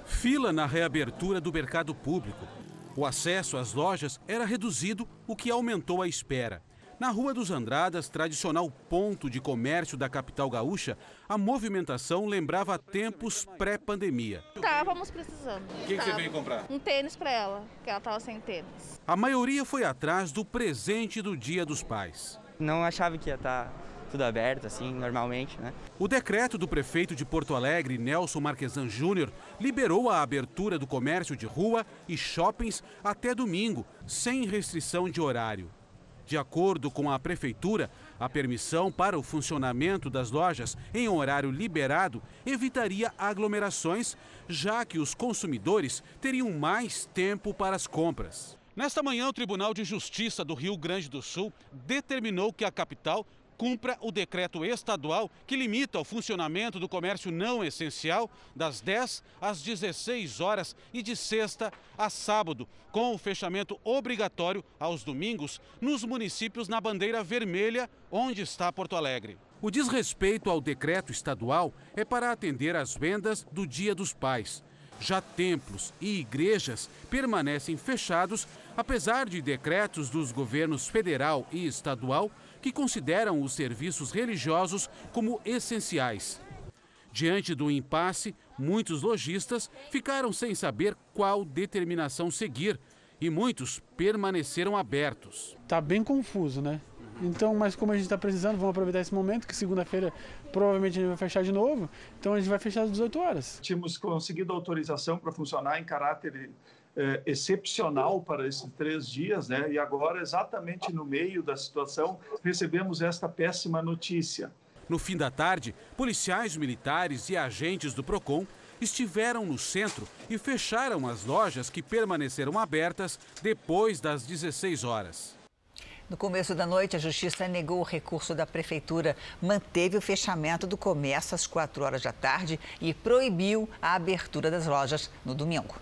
Fila na reabertura do mercado público. O acesso às lojas era reduzido, o que aumentou a espera. Na Rua dos Andradas, tradicional ponto de comércio da capital gaúcha, a movimentação lembrava tempos pré-pandemia. Estávamos precisando. O que, que, você veio comprar? Um tênis para ela, que ela estava sem tênis. A maioria foi atrás do presente do Dia dos Pais. Não achava que ia estar tudo aberto, assim, normalmente, né? O decreto do prefeito de Porto Alegre, Nelson Marquesan Júnior, liberou a abertura do comércio de rua e shoppings até domingo, sem restrição de horário. De acordo com a Prefeitura, a permissão para o funcionamento das lojas em horário liberado evitaria aglomerações, já que os consumidores teriam mais tempo para as compras. Nesta manhã, o Tribunal de Justiça do Rio Grande do Sul determinou que a capital cumpra o decreto estadual que limita o funcionamento do comércio não essencial das 10 às 16 horas e de sexta a sábado, com o fechamento obrigatório aos domingos nos municípios na bandeira vermelha, onde está Porto Alegre. O desrespeito ao decreto estadual é para atender às vendas do Dia dos Pais. Já templos e igrejas permanecem fechados, apesar de decretos dos governos federal e estadual que consideram os serviços religiosos como essenciais. Diante do impasse, muitos lojistas ficaram sem saber qual determinação seguir e muitos permaneceram abertos. Está bem confuso, né? Então, mas como a gente está precisando, vamos aproveitar esse momento, que segunda-feira provavelmente a gente vai fechar de novo, então a gente vai fechar às 18 horas. Tínhamos conseguido autorização para funcionar em caráter é, excepcional para esses três dias, né? E agora, exatamente no meio da situação, recebemos esta péssima notícia. No fim da tarde, policiais militares e agentes do PROCON estiveram no centro e fecharam as lojas que permaneceram abertas depois das 16 horas. No começo da noite, a Justiça negou o recurso da Prefeitura, manteve o fechamento do comércio às 4 horas da tarde e proibiu a abertura das lojas no domingo.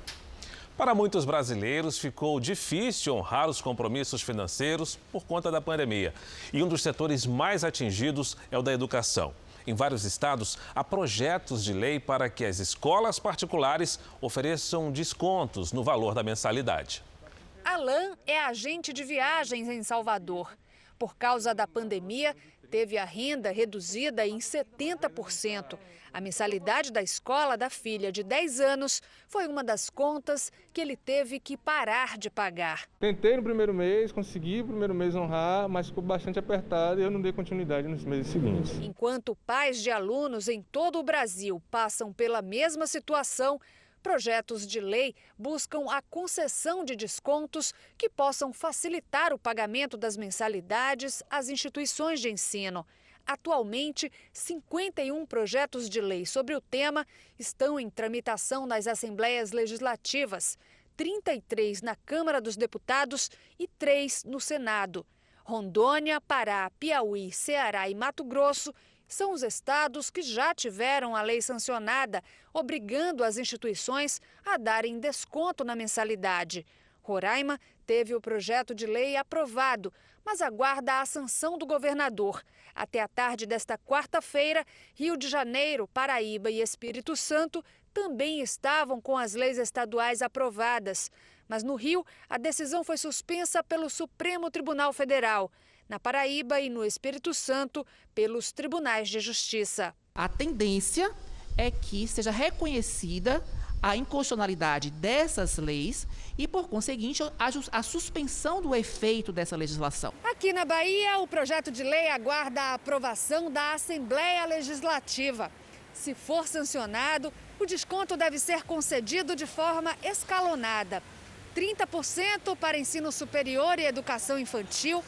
Para muitos brasileiros, ficou difícil honrar os compromissos financeiros por conta da pandemia. E um dos setores mais atingidos é o da educação. Em vários estados, há projetos de lei para que as escolas particulares ofereçam descontos no valor da mensalidade. Alain é agente de viagens em Salvador. Por causa da pandemia, teve a renda reduzida em 70%. A mensalidade da escola da filha de 10 anos foi uma das contas que ele teve que parar de pagar. Tentei no primeiro mês, consegui no primeiro mês honrar, mas ficou bastante apertado e eu não dei continuidade nos meses seguintes. Enquanto pais de alunos em todo o Brasil passam pela mesma situação, Projetos de lei buscam a concessão de descontos que possam facilitar o pagamento das mensalidades às instituições de ensino. Atualmente, 51 projetos de lei sobre o tema estão em tramitação nas assembleias legislativas, 33 na Câmara dos Deputados e 3 no Senado. Rondônia, Pará, Piauí, Ceará e Mato Grosso são os estados que já tiveram a lei sancionada, obrigando as instituições a darem desconto na mensalidade. Roraima teve o projeto de lei aprovado, mas aguarda a sanção do governador. Até a tarde desta quarta-feira, Rio de Janeiro, Paraíba e Espírito Santo também estavam com as leis estaduais aprovadas. Mas no Rio, a decisão foi suspensa pelo Supremo Tribunal Federal. Na Paraíba e no Espírito Santo, pelos tribunais de justiça. A tendência é que seja reconhecida a inconstitucionalidade dessas leis e, por conseguinte, a, a, suspensão do efeito dessa legislação. Aqui na Bahia, o projeto de lei aguarda a aprovação da Assembleia Legislativa. Se for sancionado, o desconto deve ser concedido de forma escalonada. 30% para ensino superior e educação infantil,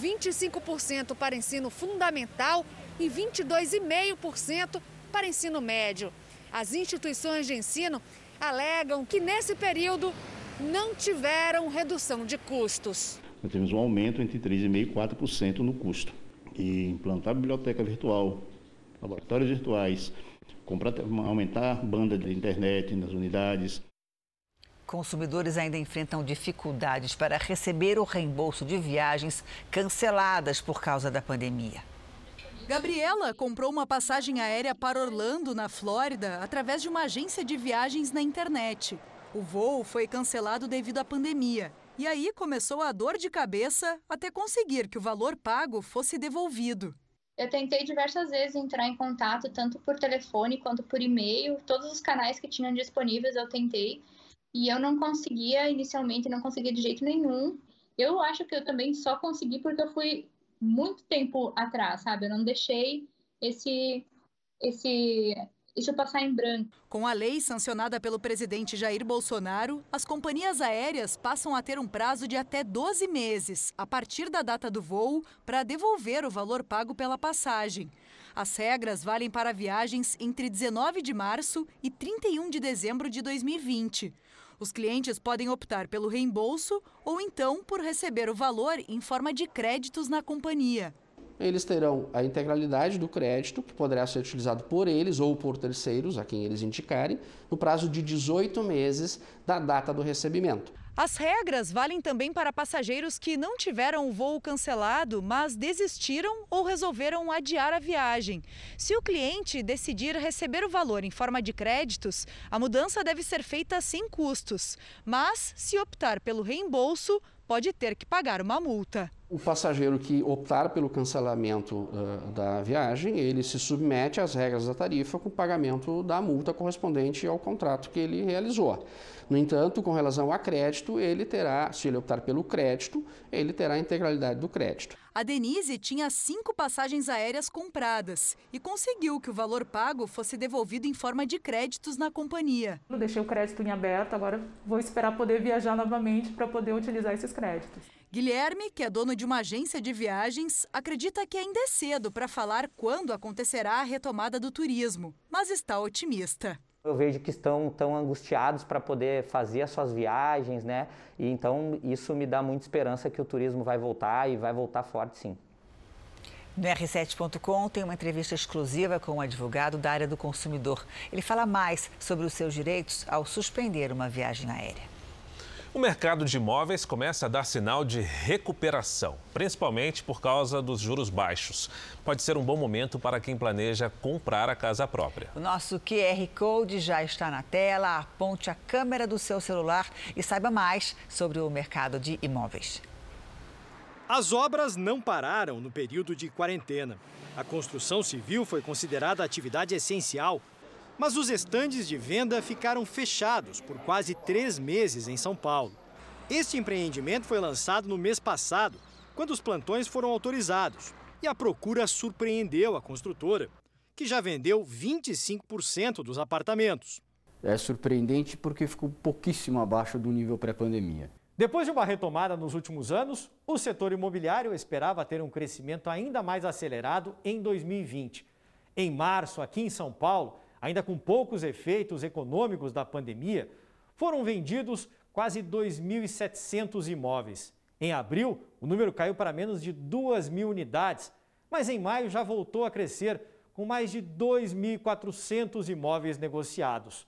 25% para ensino fundamental e 22,5% para ensino médio. As instituições de ensino alegam que nesse período não tiveram redução de custos. Nós temos um aumento entre 3,5% e 4% no custo. E implantar biblioteca virtual, laboratórios virtuais, comprar, aumentar a banda de internet nas unidades. Consumidores ainda enfrentam dificuldades para receber o reembolso de viagens canceladas por causa da pandemia. Gabriela comprou uma passagem aérea para Orlando, na Flórida, através de uma agência de viagens na internet. O voo foi cancelado devido à pandemia. E aí começou a dor de cabeça até conseguir que o valor pago fosse devolvido. Eu tentei diversas vezes entrar em contato, tanto por telefone quanto por e-mail. Todos os canais que tinham disponíveis eu tentei. E eu não conseguia, inicialmente, não conseguia de jeito nenhum. Eu acho que eu também só consegui porque eu fui muito tempo atrás, sabe? Eu não deixei esse esse isso passar em branco. Com a lei sancionada pelo presidente Jair Bolsonaro, as companhias aéreas passam a ter um prazo de até 12 meses, a partir da data do voo, para devolver o valor pago pela passagem. As regras valem para viagens entre 19 de março e 31 de dezembro de 2020. Os clientes podem optar pelo reembolso ou então por receber o valor em forma de créditos na companhia. Eles terão a integralidade do crédito, que poderá ser utilizado por eles ou por terceiros, a quem eles indicarem, no prazo de 18 meses da data do recebimento. As regras valem também para passageiros que não tiveram o voo cancelado, mas desistiram ou resolveram adiar a viagem. Se o cliente decidir receber o valor em forma de créditos, a mudança deve ser feita sem custos. Mas, se optar pelo reembolso, pode ter que pagar uma multa. O passageiro que optar pelo cancelamento uh, da viagem, ele se submete às regras da tarifa com o pagamento da multa correspondente ao contrato que ele realizou. No entanto, com relação a crédito, ele terá, se ele optar pelo crédito, ele terá a integralidade do crédito. A Denise tinha cinco passagens aéreas compradas e conseguiu que o valor pago fosse devolvido em forma de créditos na companhia. Eu deixei o crédito em aberto, agora vou esperar poder viajar novamente para poder utilizar esses créditos. Guilherme, que é dono de uma agência de viagens, acredita que ainda é cedo para falar quando acontecerá a retomada do turismo, mas está otimista. Eu vejo que estão tão angustiados para poder fazer as suas viagens, né? E então isso me dá muita esperança que o turismo vai voltar e vai voltar forte, sim. No R7.com tem uma entrevista exclusiva com um advogado da área do consumidor. Ele fala mais sobre os seus direitos ao suspender uma viagem aérea. O mercado de imóveis começa a dar sinal de recuperação, principalmente por causa dos juros baixos. Pode ser um bom momento para quem planeja comprar a casa própria. O nosso QR Code já está na tela. Aponte a câmera do seu celular e saiba mais sobre o mercado de imóveis. As obras não pararam no período de quarentena. A construção civil foi considerada atividade essencial mas os estandes de venda ficaram fechados por quase três meses em São Paulo. Este empreendimento foi lançado no mês passado, quando os plantões foram autorizados, e a procura surpreendeu a construtora, que já vendeu 25% dos apartamentos. é surpreendente porque ficou pouquíssimo abaixo do nível pré-pandemia. Depois de uma retomada nos últimos anos, o setor imobiliário esperava ter um crescimento ainda mais acelerado em 2020. Em março, aqui em São Paulo, ainda com poucos efeitos econômicos da pandemia, foram vendidos quase 2.700 imóveis. Em abril, o número caiu para menos de 2 mil unidades, mas em maio já voltou a crescer, com mais de 2.400 imóveis negociados.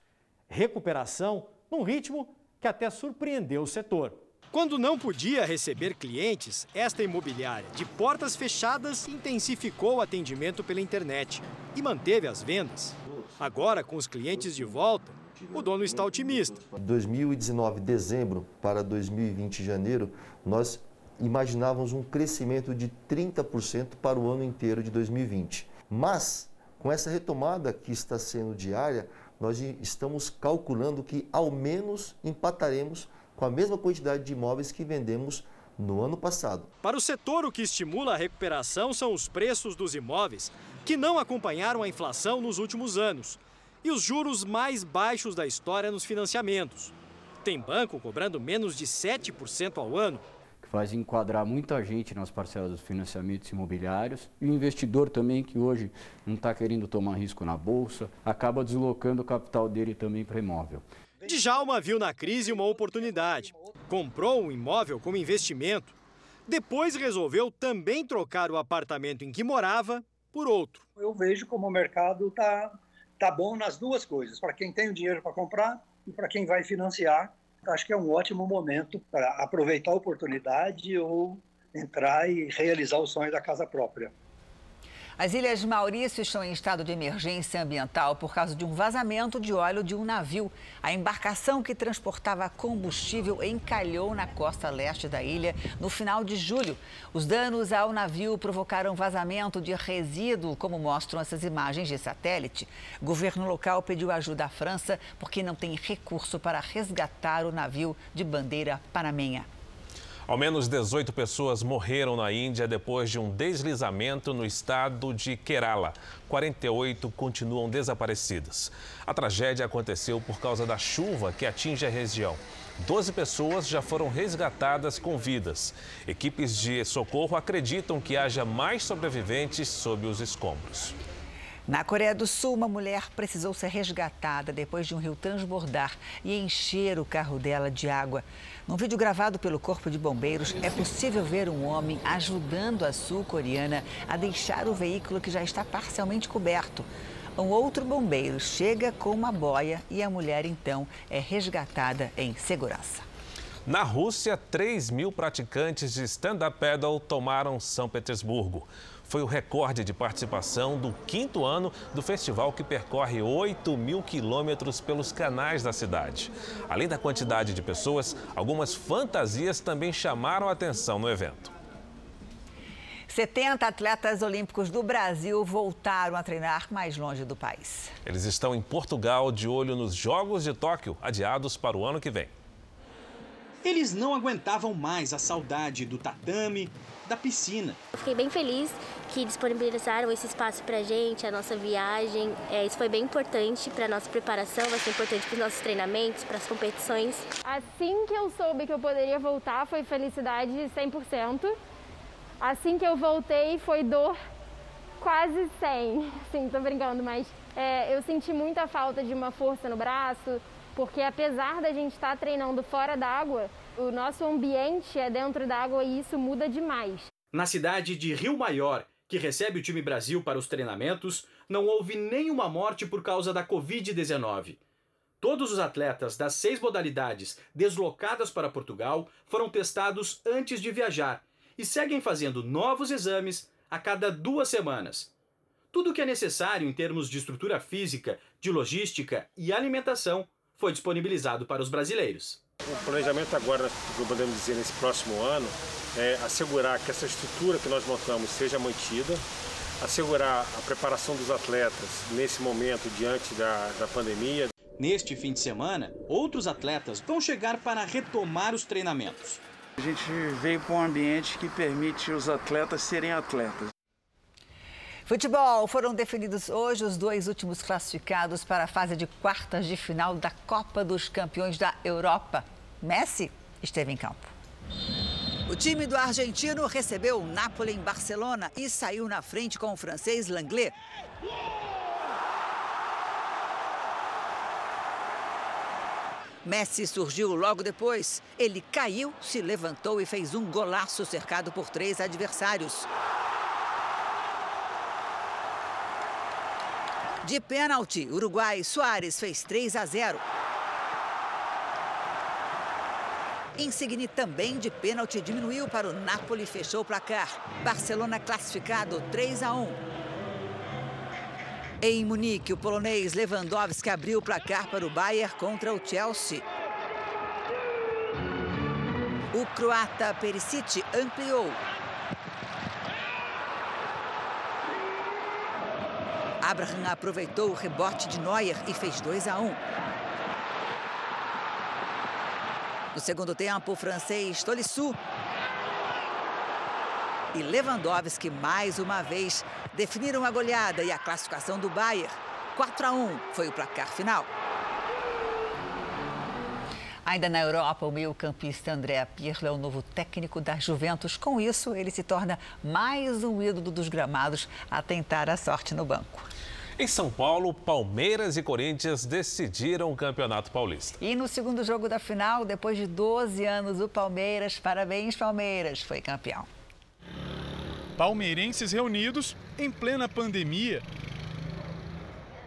Recuperação num ritmo que até surpreendeu o setor. Quando não podia receber clientes, esta imobiliária de portas fechadas intensificou o atendimento pela internet e manteve as vendas. Agora, com os clientes de volta, o dono está otimista. 2019, dezembro, para 2020, janeiro, nós imaginávamos um crescimento de 30% para o ano inteiro de 2020. Mas, com essa retomada que está sendo diária, nós estamos calculando que ao menos empataremos com a mesma quantidade de imóveis que vendemos no ano passado. Para o setor, o que estimula a recuperação são os preços dos imóveis, que não acompanharam a inflação nos últimos anos, e os juros mais baixos da história nos financiamentos. Tem banco cobrando menos de 7% ao ano. Que faz enquadrar muita gente nas parcelas dos financiamentos imobiliários. E o investidor também, que hoje não está querendo tomar risco na bolsa, acaba deslocando o capital dele também para imóvel. Djalma viu na crise uma oportunidade. Comprou um imóvel como investimento. Depois resolveu também trocar o apartamento em que morava por outro. Eu vejo como o mercado está tá bom nas duas coisas, para quem tem o dinheiro para comprar e para quem vai financiar. Acho que é um ótimo momento para aproveitar a oportunidade ou entrar e realizar o sonho da casa própria. As Ilhas Maurício estão em estado de emergência ambiental por causa de um vazamento de óleo de um navio. A embarcação que transportava combustível encalhou na costa leste da ilha no final de julho. Os danos ao navio provocaram vazamento de resíduo, como mostram essas imagens de satélite. O governo local pediu ajuda à França porque não tem recurso para resgatar o navio de bandeira panamenha. Ao menos 18 pessoas morreram na Índia depois de um deslizamento no estado de Kerala. 48 continuam desaparecidas. A tragédia aconteceu por causa da chuva que atinge a região. 12 pessoas já foram resgatadas com vidas. Equipes de socorro acreditam que haja mais sobreviventes sob os escombros. Na Coreia do Sul, uma mulher precisou ser resgatada depois de um rio transbordar e encher o carro dela de água. Num vídeo gravado pelo Corpo de Bombeiros, é possível ver um homem ajudando a sul-coreana a deixar o veículo que já está parcialmente coberto. Um outro bombeiro chega com uma boia e a mulher então é resgatada em segurança. Na Rússia, 3 mil praticantes de stand-up paddle tomaram São Petersburgo foi o recorde de participação do quinto ano do festival que percorre 8 mil quilômetros pelos canais da cidade. Além da quantidade de pessoas, algumas fantasias também chamaram a atenção no evento. 70 atletas olímpicos do Brasil voltaram a treinar mais longe do país. Eles estão em Portugal de olho nos Jogos de Tóquio, adiados para o ano que vem. Eles não aguentavam mais a saudade do tatame, da piscina. Eu fiquei bem feliz que disponibilizaram esse espaço para a gente, a nossa viagem. É, isso foi bem importante para a nossa preparação, vai ser importante para os nossos treinamentos, para as competições. Assim que eu soube que eu poderia voltar, foi felicidade 100%. Assim que eu voltei, foi dor quase 100. Sim, tô brincando, mas é, eu senti muita falta de uma força no braço, porque apesar da gente estar tá treinando fora d'água, o nosso ambiente é dentro d'água e isso muda demais. Na cidade de Rio Maior, que recebe o time Brasil para os treinamentos, não houve nenhuma morte por causa da Covid-19. Todos os atletas das seis modalidades deslocadas para Portugal foram testados antes de viajar e seguem fazendo novos exames a cada duas semanas. Tudo o que é necessário em termos de estrutura física, de logística e alimentação foi disponibilizado para os brasileiros. O planejamento agora, podemos dizer, nesse próximo ano, é assegurar que essa estrutura que nós montamos seja mantida, assegurar a preparação dos atletas nesse momento diante da, da pandemia. Neste fim de semana, outros atletas vão chegar para retomar os treinamentos. A gente veio para um ambiente que permite os atletas serem atletas. Futebol. Foram definidos hoje os dois últimos classificados para a fase de quartas de final da Copa dos Campeões da Europa. Messi esteve em campo. O time do argentino recebeu o Napoli em Barcelona e saiu na frente com o francês Langlais. Messi surgiu logo depois. Ele caiu, se levantou e fez um golaço cercado por três adversários. De pênalti, Uruguai Soares fez 3 a 0. Insigne também de pênalti diminuiu para o Napoli e fechou o placar. Barcelona classificado 3 a 1. Em Munique, o polonês Lewandowski abriu o placar para o Bayern contra o Chelsea. O croata Perisic ampliou. Abraham aproveitou o rebote de Neuer e fez 2 a 1. No segundo tempo, o francês Tolisso e Lewandowski, mais uma vez, definiram a goleada e a classificação do Bayern. 4 a 1 foi o placar final. Ainda na Europa, o meio-campista André Pirlo é o novo técnico da Juventus. Com isso, ele se torna mais um ídolo dos gramados a tentar a sorte no banco. Em São Paulo, Palmeiras e Corinthians decidiram o Campeonato Paulista. E no segundo jogo da final, depois de 12 anos, o Palmeiras, parabéns Palmeiras, foi campeão. Palmeirenses reunidos em plena pandemia.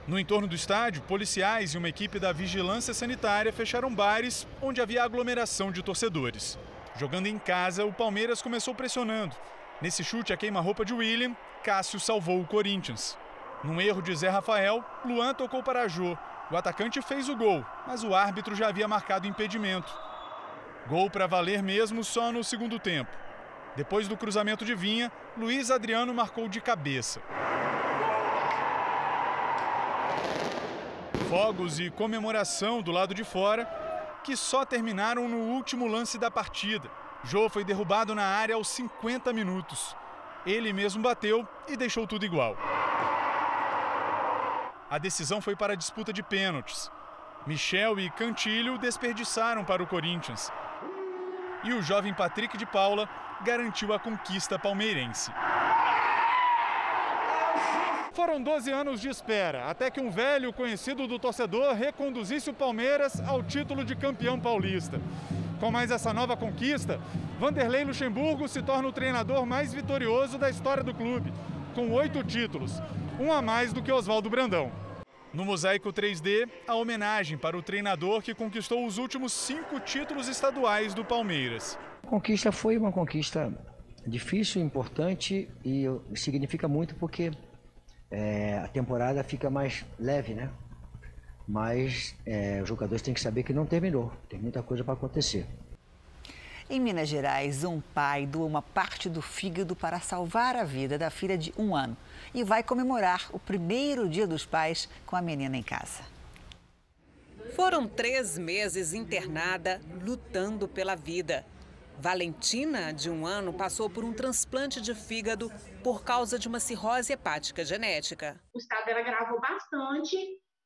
No entorno do estádio, policiais e uma equipe da vigilância sanitária fecharam bares onde havia aglomeração de torcedores. Jogando em casa, o Palmeiras começou pressionando. Nesse chute a queima-roupa de William, Cássio salvou o Corinthians. Num erro de Zé Rafael, Luan tocou para Jô. O atacante fez o gol, mas o árbitro já havia marcado impedimento. Gol para valer mesmo só no segundo tempo. Depois do cruzamento de Vinha, Luiz Adriano marcou de cabeça. Fogos e comemoração do lado de fora, que só terminaram no último lance da partida. Jô foi derrubado na área aos 50 minutos. Ele mesmo bateu e deixou tudo igual. A decisão foi para a disputa de pênaltis. Michel e Cantilho desperdiçaram para o Corinthians. E o jovem Patrick de Paula garantiu a conquista palmeirense. Foram 12 anos de espera até que um velho conhecido do torcedor reconduzisse o Palmeiras ao título de campeão paulista. Com mais essa nova conquista, Vanderlei Luxemburgo se torna o treinador mais vitorioso da história do clube, com oito títulos, um a mais do que Oswaldo Brandão. No mosaico 3D, a homenagem para o treinador que conquistou os últimos cinco títulos estaduais do Palmeiras. A conquista foi uma conquista difícil, importante e significa muito porque é, a temporada fica mais leve, né? Mas é, os jogadores têm que saber que não terminou, tem muita coisa para acontecer. Em Minas Gerais, um pai doa uma parte do fígado para salvar a vida da filha de um ano e vai comemorar o primeiro dia dos pais com a menina em casa. Foram três meses internada, lutando pela vida. Valentina, de um ano, passou por um transplante de fígado por causa de uma cirrose hepática genética. O estado dela agravou bastante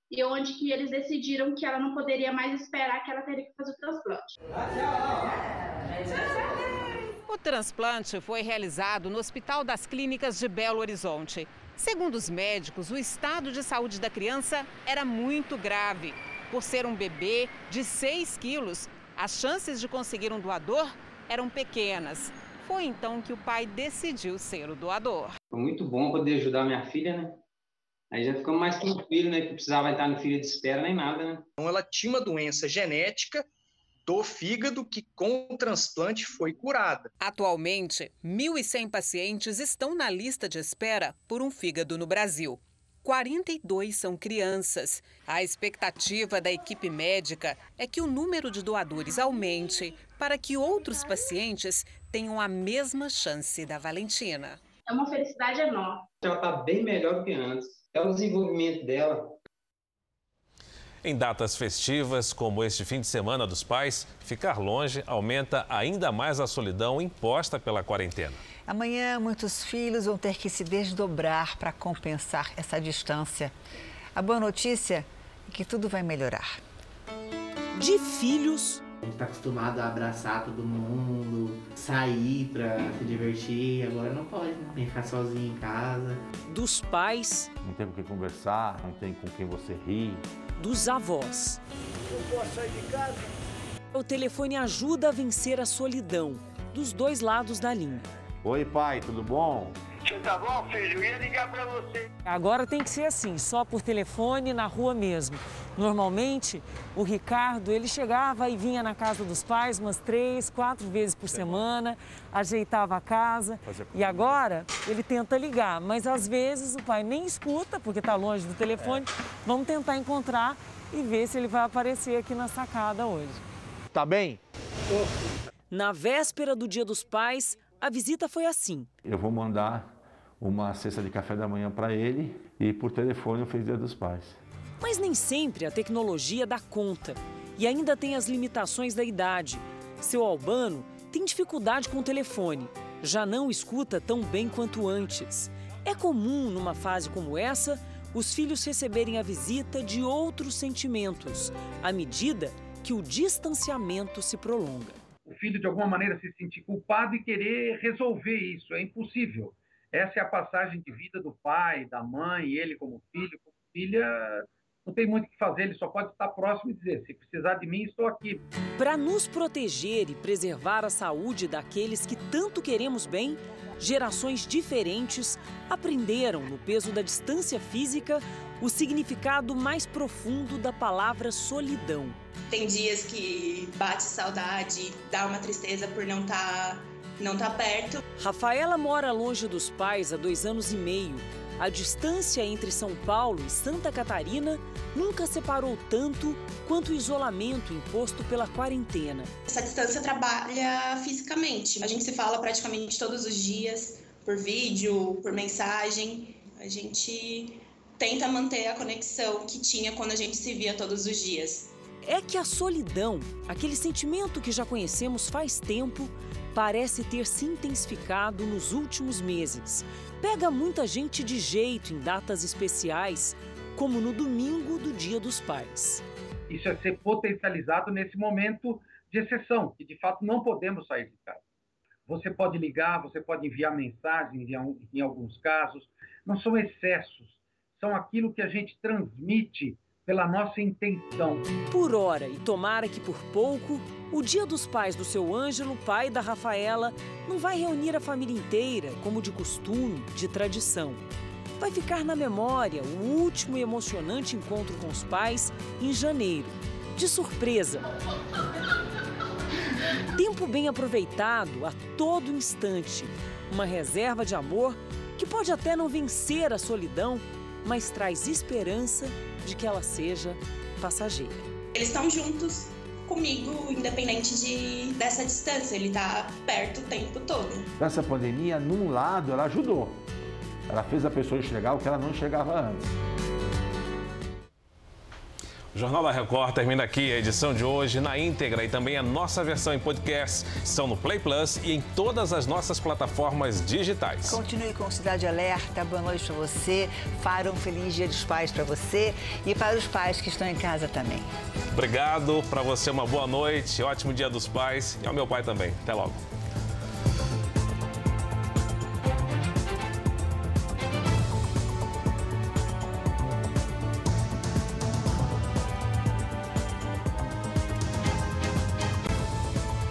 e onde que eles decidiram que ela não poderia mais esperar, que ela teria que fazer o transplante. O transplante foi realizado no Hospital das Clínicas de Belo Horizonte. Segundo os médicos, o estado de saúde da criança era muito grave. Por ser um bebê de 6 quilos, as chances de conseguir um doador eram pequenas. Foi então que o pai decidiu ser o doador. Foi muito bom poder ajudar minha filha, né? Aí já ficamos mais tranquilos, né? Que precisava estar no filho de espera nem nada, né? Então ela tinha uma doença genética do fígado que com o transplante foi curada. Atualmente, 1.100 pacientes estão na lista de espera por um fígado no Brasil. 42 são crianças. A expectativa da equipe médica é que o número de doadores aumente para que outros pacientes tenham a mesma chance da Valentina. É uma felicidade enorme. Ela está bem melhor do que antes. É o desenvolvimento dela. Em datas festivas, como este fim de semana dos pais, ficar longe aumenta ainda mais a solidão imposta pela quarentena. Amanhã, muitos filhos vão ter que se desdobrar para compensar essa distância. A boa notícia é que tudo vai melhorar. De filhos a gente tá acostumado a abraçar todo mundo, sair pra se divertir, agora não pode, né? Nem ficar sozinho em casa. Dos pais. Não tem com quem conversar, não tem com quem você rir. Dos avós. Não posso sair de casa. O telefone ajuda a vencer a solidão, dos dois lados da linha. Oi, pai, tudo bom? Você tá bom, filho? Eu ia ligar pra você. Agora tem que ser assim, só por telefone, na rua mesmo. Normalmente, o Ricardo, ele chegava e vinha na casa dos pais umas três, quatro vezes por semana, ajeitava a casa. E agora, ele tenta ligar, mas às vezes o pai nem escuta, porque está longe do telefone. É. Vamos tentar encontrar e ver se ele vai aparecer aqui na sacada hoje. Tá bem? Na véspera do Dia dos Pais, a visita foi assim. Eu vou mandar uma cesta de café da manhã para ele e por telefone eu fiz Dia dos Pais. Mas nem sempre a tecnologia dá conta e ainda tem as limitações da idade. Seu Albano tem dificuldade com o telefone, já não escuta tão bem quanto antes. É comum, numa fase como essa, os filhos receberem a visita de outros sentimentos, à medida que o distanciamento se prolonga o filho de alguma maneira se sentir culpado e querer resolver isso. É impossível. Essa é a passagem de vida do pai, da mãe, ele como filho, como filha. Não tem muito o que fazer, ele só pode estar próximo e dizer: se precisar de mim, estou aqui. Para nos proteger e preservar a saúde daqueles que tanto queremos bem, gerações diferentes aprenderam, no peso da distância física, o significado mais profundo da palavra solidão. Tem dias que bate saudade, dá uma tristeza por não estar tá, não tá perto. Rafaela mora longe dos pais há dois anos e meio. A distância entre São Paulo e Santa Catarina nunca separou tanto quanto o isolamento imposto pela quarentena. Essa distância trabalha fisicamente. A gente se fala praticamente todos os dias, por vídeo, por mensagem. A gente tenta manter a conexão que tinha quando a gente se via todos os dias. É que a solidão, aquele sentimento que já conhecemos faz tempo, parece ter se intensificado nos últimos meses. Pega muita gente de jeito em datas especiais, como no domingo do Dia dos Pais. Isso é ser potencializado nesse momento de exceção, que de fato não podemos sair de casa. Você pode ligar, você pode enviar mensagens em alguns casos, não são excessos, são aquilo que a gente transmite pela nossa intenção. Por hora, e tomara que por pouco, o Dia dos Pais do seu Ângelo, pai da Rafaela, não vai reunir a família inteira, como de costume, de tradição. Vai ficar na memória o último e emocionante encontro com os pais em janeiro, de surpresa. Tempo bem aproveitado a todo instante, uma reserva de amor que pode até não vencer a solidão, mas traz esperança de que ela seja passageira. Eles estão juntos comigo, independente de, dessa distância, ele está perto o tempo todo. Essa pandemia, num lado, ela ajudou. Ela fez a pessoa enxergar o que ela não enxergava antes. O Jornal da Record termina aqui. A edição de hoje na íntegra e também a nossa versão em podcast estão no Play Plus e em todas as nossas plataformas digitais. Continue com Cidade Alerta. Boa noite para você. Para um feliz Dia dos Pais para você e para os pais que estão em casa também. Obrigado. Para você, uma boa noite. Ótimo Dia dos Pais e ao meu pai também. Até logo.